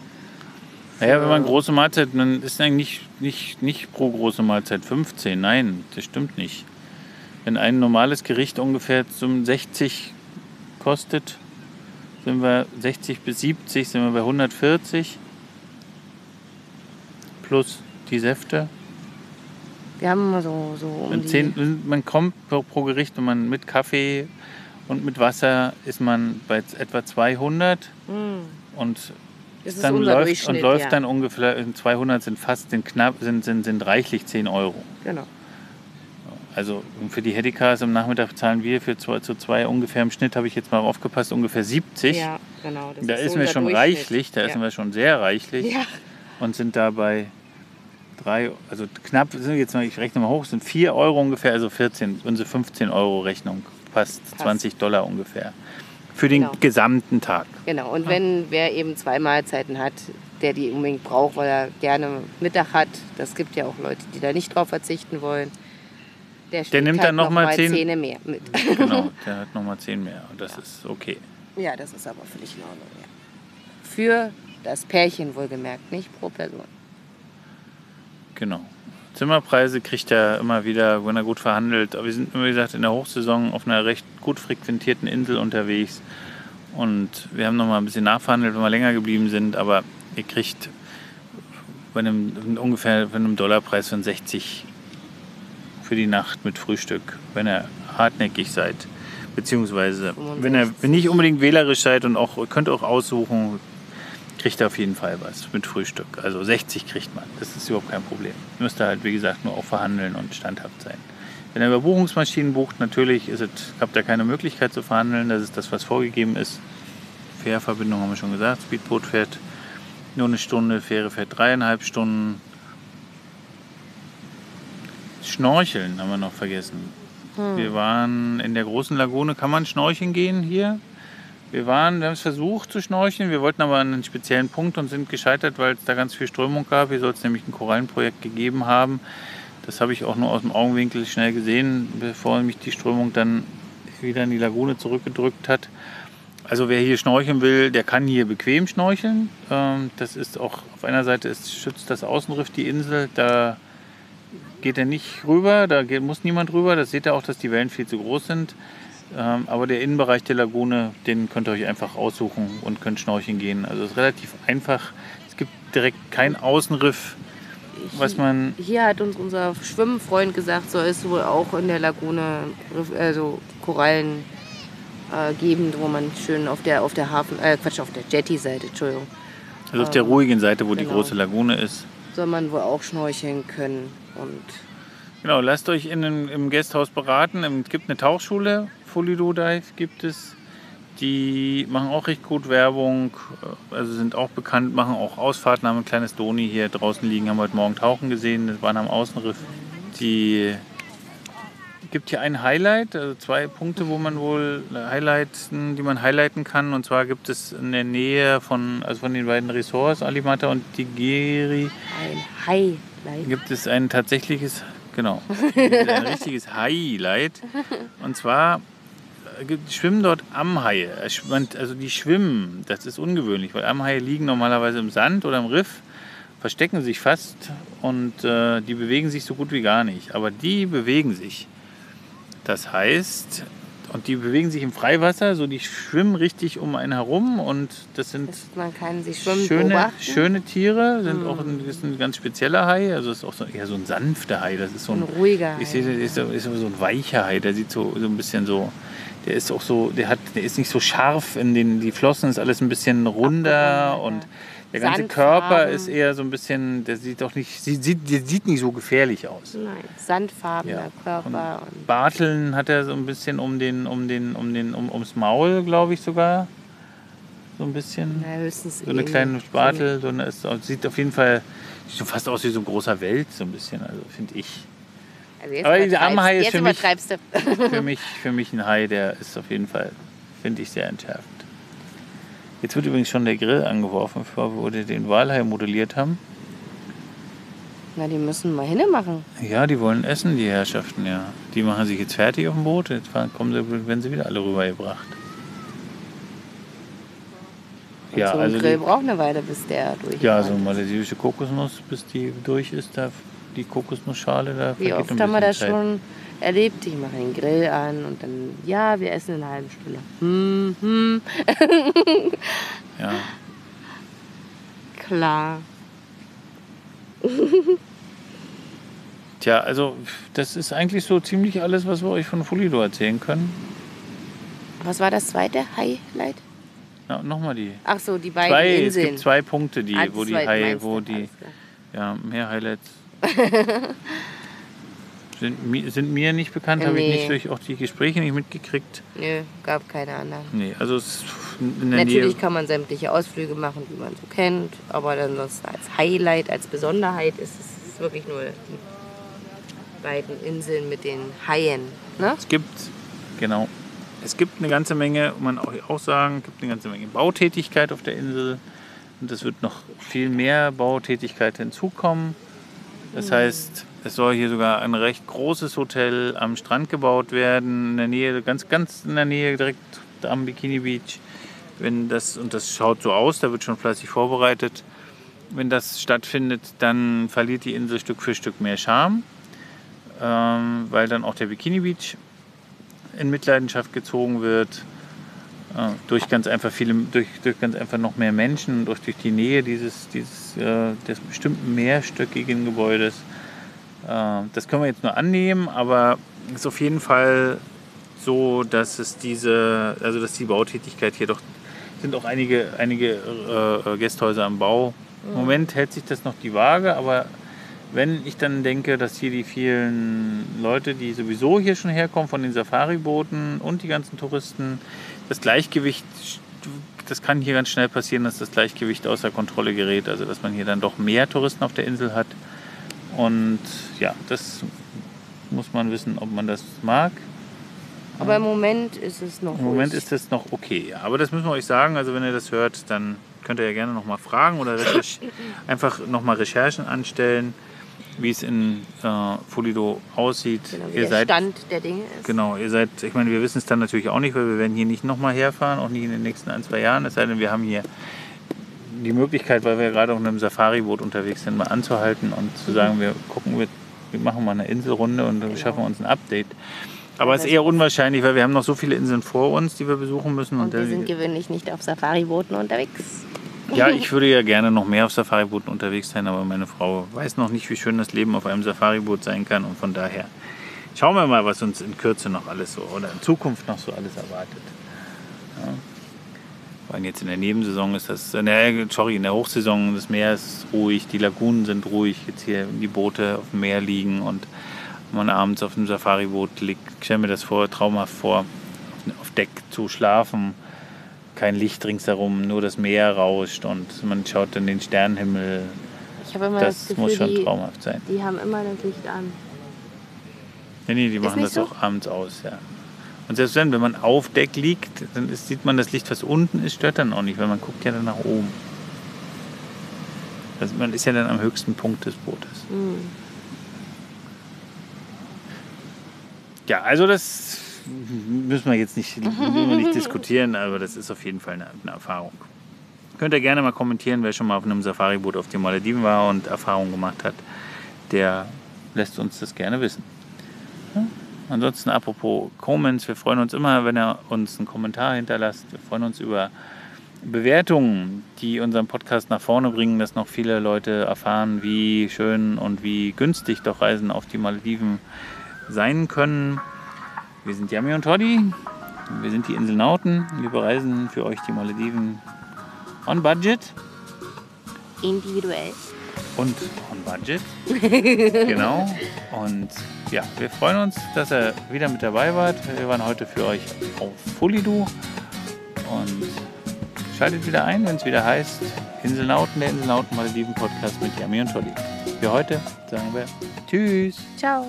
Speaker 1: Naja, wenn man große Mahlzeit, dann ist eigentlich nicht, nicht pro große Mahlzeit 15. Nein, das stimmt nicht. Wenn ein normales Gericht ungefähr zum 60 kostet, sind wir 60 bis 70, sind wir bei 140 plus die Säfte.
Speaker 2: Wir haben so, so um
Speaker 1: Und
Speaker 2: die,
Speaker 1: zehn, man kommt pro, pro Gericht, wenn man mit Kaffee und mit Wasser ist man bei etwa 200
Speaker 2: Hm,
Speaker 1: und
Speaker 2: das
Speaker 1: dann läuft, und läuft
Speaker 2: ja.
Speaker 1: dann ungefähr 200 sind fast sind knapp sind, sind, sind reichlich 10 Euro.
Speaker 2: Genau.
Speaker 1: Also für die Headicars am Nachmittag zahlen wir für zwei, zu zwei ungefähr im Schnitt, habe ich jetzt mal aufgepasst, ungefähr 70.
Speaker 2: Ja, genau.
Speaker 1: Da
Speaker 2: ist
Speaker 1: mir
Speaker 2: unser
Speaker 1: schon reichlich, da
Speaker 2: ja.
Speaker 1: sind wir schon sehr reichlich
Speaker 2: Ja,
Speaker 1: und sind dabei drei, also knapp, sind jetzt mal, ich rechne mal hoch, sind 4 Euro ungefähr, also 14, unsere 15 Euro Rechnung, fast 20 Dollar ungefähr. Für den
Speaker 2: Genau.
Speaker 1: gesamten Tag.
Speaker 2: genau. Und wenn wer eben zwei Mahlzeiten hat, der die unbedingt braucht, weil er gerne Mittag hat, das gibt ja auch Leute, die da nicht drauf verzichten wollen. Der, schlägt
Speaker 1: nimmt
Speaker 2: halt
Speaker 1: dann noch mal zehn-
Speaker 2: Zähne mehr mit. [laughs]
Speaker 1: Genau, der hat nochmal 10 mehr und das ist okay.
Speaker 2: Ja, das ist aber völlig in Ordnung. Ja. Für das Pärchen wohlgemerkt, nicht pro Person.
Speaker 1: Genau. Zimmerpreise kriegt er immer wieder, wenn er gut verhandelt. Aber wir sind, wie gesagt, in der Hochsaison auf einer recht gut frequentierten Insel unterwegs. Und wir haben noch mal ein bisschen nachverhandelt, wenn wir länger geblieben sind. Aber ihr kriegt bei einem, ungefähr bei einem Dollarpreis von 60 für die Nacht mit Frühstück, wenn ihr hartnäckig seid. Beziehungsweise, wenn ihr
Speaker 2: 65.
Speaker 1: nicht unbedingt wählerisch seid und auch, ihr könnt auch aussuchen, kriegt ihr auf jeden Fall was mit Frühstück. Also 60 kriegt man. Das ist überhaupt kein Problem. Müsst ihr halt, wie gesagt, nur auch verhandeln und standhaft sein. Wenn ihr über Buchungsmaschinen bucht, natürlich ist es, habt ihr keine Möglichkeit zu verhandeln. Das ist das, was vorgegeben ist. Fährverbindung haben wir schon gesagt. Speedboot fährt nur eine Stunde, Fähre fährt dreieinhalb Stunden. Schnorcheln haben wir noch vergessen. Wir waren in der großen Lagune. Kann man schnorcheln gehen hier? Wir waren, wir haben es versucht zu schnorcheln. Wir wollten aber an einen speziellen Punkt und sind gescheitert, weil es da ganz viel Strömung gab. Hier soll es nämlich ein Korallenprojekt gegeben haben. Das habe ich auch nur aus dem Augenwinkel schnell gesehen, bevor mich die Strömung dann wieder in die Lagune zurückgedrückt hat. Also wer hier schnorcheln will, der kann hier bequem schnorcheln. Ähm, Das ist auch auf einer Seite ist, schützt das Außenriff die Insel. Da geht er nicht rüber, da muss niemand rüber. Das seht ihr auch, dass die Wellen viel zu groß sind. Ähm, aber der Innenbereich der Lagune, den könnt ihr euch einfach aussuchen und könnt schnorcheln gehen. Also es ist relativ einfach. Es gibt direkt kein Außenriff, was man
Speaker 2: Hier hat uns unser Schwimmfreund gesagt, soll es wohl auch in der Lagune also Korallen äh, geben, wo man schön auf der auf der Hafen, äh, Quatsch, auf der Jetty-Seite, Entschuldigung,
Speaker 1: Also auf der ruhigen Seite, wo die
Speaker 2: genau.
Speaker 1: große Lagune ist.
Speaker 2: soll man wohl auch schnorcheln können. Und
Speaker 1: Genau, lasst euch in im Gasthaus beraten. Es gibt eine Tauchschule, Folido Dive gibt es. Die machen auch recht gut Werbung, also sind auch bekannt, machen auch Ausfahrten, haben ein kleines Doni hier draußen liegen, haben heute Morgen tauchen gesehen, das waren am Außenriff. Die gibt hier ein Highlight, also zwei Punkte, wo man wohl highlighten, die man highlighten kann. Und zwar gibt es in der Nähe von, also von den beiden Ressorts, Alimata und Tigeri,
Speaker 2: ein Highlight.
Speaker 1: gibt es ein tatsächliches, genau, [laughs] ein richtiges Highlight. Und zwar äh, schwimmen dort Amhaie. Schwimmt- Also die schwimmen, das ist ungewöhnlich, weil Amhaie liegen normalerweise im Sand oder im Riff, verstecken sich fast und äh, die bewegen sich so gut wie gar nicht. Aber die bewegen sich. Das heißt, und die bewegen sich im Freiwasser, so die schwimmen richtig um einen herum und das sind
Speaker 2: man kann sie schwimmen
Speaker 1: schöne,
Speaker 2: beobachten.
Speaker 1: schöne Tiere, sind auch ein, ist ein ganz spezieller Hai, also ist auch so, eher so ein sanfter Hai, das ist so
Speaker 2: Ein
Speaker 1: ein,
Speaker 2: ruhiger.
Speaker 1: ich sehe, der ist, so- ist so ein weicher Hai, der sieht so, so ein bisschen so, der ist auch so, der hat, der ist nicht so scharf in den, die Flossen ist alles ein bisschen runder
Speaker 2: Abgerundet,
Speaker 1: und der ganze
Speaker 2: Sandfarben.
Speaker 1: Körper ist eher so ein bisschen, der sieht doch nicht, sieht, der sieht nicht so gefährlich aus.
Speaker 2: Nein, sandfarbener
Speaker 1: Ja.
Speaker 2: Körper. Und
Speaker 1: Barteln hat er so ein bisschen um den, um den, um den, um, ums Maul, glaube ich sogar. So ein bisschen.
Speaker 2: na, höchstens
Speaker 1: So eine
Speaker 2: eben
Speaker 1: kleine Spatel, so eine, ist, sieht auf jeden Fall sieht fast aus wie so ein großer Welt, so ein bisschen, also finde ich.
Speaker 2: Also
Speaker 1: Aber dieser Amhai ist für mich-. Für mich, für mich ein Hai, der ist auf jeden Fall, finde ich, sehr entschärfend. Jetzt wird übrigens schon der Grill angeworfen, bevor wir den Walhai modelliert haben.
Speaker 2: Na, die müssen mal hinne machen.
Speaker 1: Ja, die wollen essen, die Herrschaften, ja. Die machen sich jetzt fertig auf dem Boot, jetzt kommen sie, werden sie wieder alle rübergebracht.
Speaker 2: Und
Speaker 1: Ja,
Speaker 2: so ein
Speaker 1: also
Speaker 2: Grill
Speaker 1: die,
Speaker 2: braucht eine Weile, bis der durch
Speaker 1: ja,
Speaker 2: ist.
Speaker 1: so eine maledivische Kokosnuss, bis die durch ist, da die Kokosnussschale, da
Speaker 2: Wie oft haben wir das
Speaker 1: Zeit.
Speaker 2: schon erlebt? Ich mache den Grill an und dann, ja, wir essen in einer halben Stunde. Hm, hm, [laughs]
Speaker 1: Ja. [laughs]
Speaker 2: klar. [laughs]
Speaker 1: Tja, also das ist eigentlich so ziemlich alles, was wir euch von Fulido erzählen können.
Speaker 2: Was war das zweite Highlight?
Speaker 1: Na, nochmal die.
Speaker 2: Ach so, die beiden
Speaker 1: Zwei, es
Speaker 2: Inseln.
Speaker 1: gibt zwei Punkte, die,
Speaker 2: Ah,
Speaker 1: wo die
Speaker 2: meinst
Speaker 1: wo die, ja, mehr Highlights. [laughs] sind, sind mir nicht bekannt,
Speaker 2: Äh,
Speaker 1: habe ich nicht durch auch die Gespräche nicht mitgekriegt.
Speaker 2: Nö, gab keine anderen.
Speaker 1: Nee, also
Speaker 2: Natürlich
Speaker 1: Nähe.
Speaker 2: kann man sämtliche Ausflüge machen, die man so kennt, aber ansonsten als Highlight, als Besonderheit ist es ist wirklich nur die beiden Inseln mit den Haien. Ne?
Speaker 1: Es gibt, genau, es gibt eine ganze Menge, man auch, auch sagen, gibt eine ganze Menge Bautätigkeit auf der Insel. Und es wird noch viel mehr Bautätigkeit hinzukommen. Das heißt, es soll hier sogar ein recht großes Hotel am Strand gebaut werden, in der Nähe, ganz, ganz in der Nähe, direkt am Bikini Beach. Wenn das, und das schaut so aus, da wird schon fleißig vorbereitet. Wenn das stattfindet, dann verliert die Insel Stück für Stück mehr Charme, ähm, weil dann auch der Bikini Beach in Mitleidenschaft gezogen wird. Äh, durch ganz einfach viele, durch, durch ganz einfach noch mehr Menschen, durch, durch die Nähe dieses, dieses äh, des bestimmten mehrstöckigen Gebäudes. Äh, das können wir jetzt nur annehmen, aber es ist auf jeden Fall so, dass es diese, also dass die Bautätigkeit hier doch sind auch einige, einige äh, Gästhäuser am Bau. Im Moment hält sich das noch die Waage, aber wenn ich dann denke, dass hier die vielen Leute, die sowieso hier schon herkommen von den Safari-Booten und die ganzen Touristen, das Gleichgewicht, das kann hier ganz schnell passieren, dass das Gleichgewicht außer Kontrolle gerät. Also dass man hier dann doch mehr Touristen auf der Insel hat. Und ja, das muss man wissen, ob man das mag.
Speaker 2: Aber im Moment ist es noch
Speaker 1: Im Moment
Speaker 2: ruhig.
Speaker 1: ist das noch okay. ja. Aber das müssen wir euch sagen. Also wenn ihr das hört, dann könnt ihr ja gerne nochmal fragen oder [laughs] einfach nochmal Recherchen anstellen, wie es in äh, Fulido aussieht.
Speaker 2: genau, wie
Speaker 1: ihr
Speaker 2: der
Speaker 1: seid
Speaker 2: Stand der Dinge ist.
Speaker 1: genau, ihr seid. Ich meine, wir wissen es dann natürlich auch nicht, weil wir werden hier nicht nochmal herfahren, auch nicht in den nächsten ein zwei Jahren. Es sei denn, wir haben hier die Möglichkeit, weil wir gerade auf einem Safari-Boot unterwegs sind, mal anzuhalten und zu sagen, wir gucken, wir, wir machen mal eine Inselrunde und dann schaffen wir uns ein Update. Aber es ist eher unwahrscheinlich, weil wir haben noch so viele Inseln vor uns, die wir besuchen müssen.
Speaker 2: Und wir
Speaker 1: dann-
Speaker 2: sind gewöhnlich nicht auf Safari-Booten unterwegs. [laughs]
Speaker 1: ja, ich würde ja gerne noch mehr auf Safari-Booten unterwegs sein, aber meine Frau weiß noch nicht, wie schön das Leben auf einem Safari-Boot sein kann. Und von daher schauen wir mal, was uns in Kürze noch alles so oder in Zukunft noch so alles erwartet. Ja. Weil jetzt in der Nebensaison ist das, der, sorry, in der Hochsaison das Meer ist ruhig, die Lagunen sind ruhig, jetzt hier die Boote auf dem Meer liegen und man abends auf dem Safari-Boot liegt. Ich stelle mir das vor, traumhaft vor, auf Deck zu schlafen kein Licht ringsherum, nur das Meer rauscht und man schaut in den Sternenhimmel.
Speaker 2: Ich habe immer das,
Speaker 1: Das
Speaker 2: Gefühl,
Speaker 1: muss schon
Speaker 2: die,
Speaker 1: traumhaft sein.
Speaker 2: die haben immer das Licht an.
Speaker 1: Nee, nee, die machen das
Speaker 2: so?
Speaker 1: auch abends aus, ja. Und selbst wenn, wenn man auf Deck liegt, dann ist, sieht man das Licht, was unten ist, stört dann auch nicht, weil man guckt ja dann nach oben. Also man ist ja dann am höchsten Punkt des Bootes.
Speaker 2: Hm.
Speaker 1: Ja, also das müssen wir jetzt nicht, [laughs] wir nicht diskutieren, aber das ist auf jeden Fall eine, eine Erfahrung. Könnt ihr gerne mal kommentieren, wer schon mal auf einem Safari-Boot auf den Malediven war und Erfahrungen gemacht hat. Der lässt uns das gerne wissen. Ja? Ansonsten apropos Comments, wir freuen uns immer, wenn ihr uns einen Kommentar hinterlasst. Wir freuen uns über Bewertungen, die unseren Podcast nach vorne bringen, dass noch viele Leute erfahren, wie schön und wie günstig doch Reisen auf die Malediven sein können. Wir sind Yami und Toddy. Wir sind die Inselnauten. Wir bereisen für euch die Malediven on budget
Speaker 2: Individuell.
Speaker 1: und on budget. [laughs] genau. Und ja, wir freuen uns, dass ihr wieder mit dabei wart. Wir waren heute für euch auf Fulidu. Und schaltet wieder ein, wenn es wieder heißt Inselnauten, der Inselnauten Malediven Podcast mit Yami und Toddy. Für heute sagen wir Tschüss.
Speaker 2: Ciao.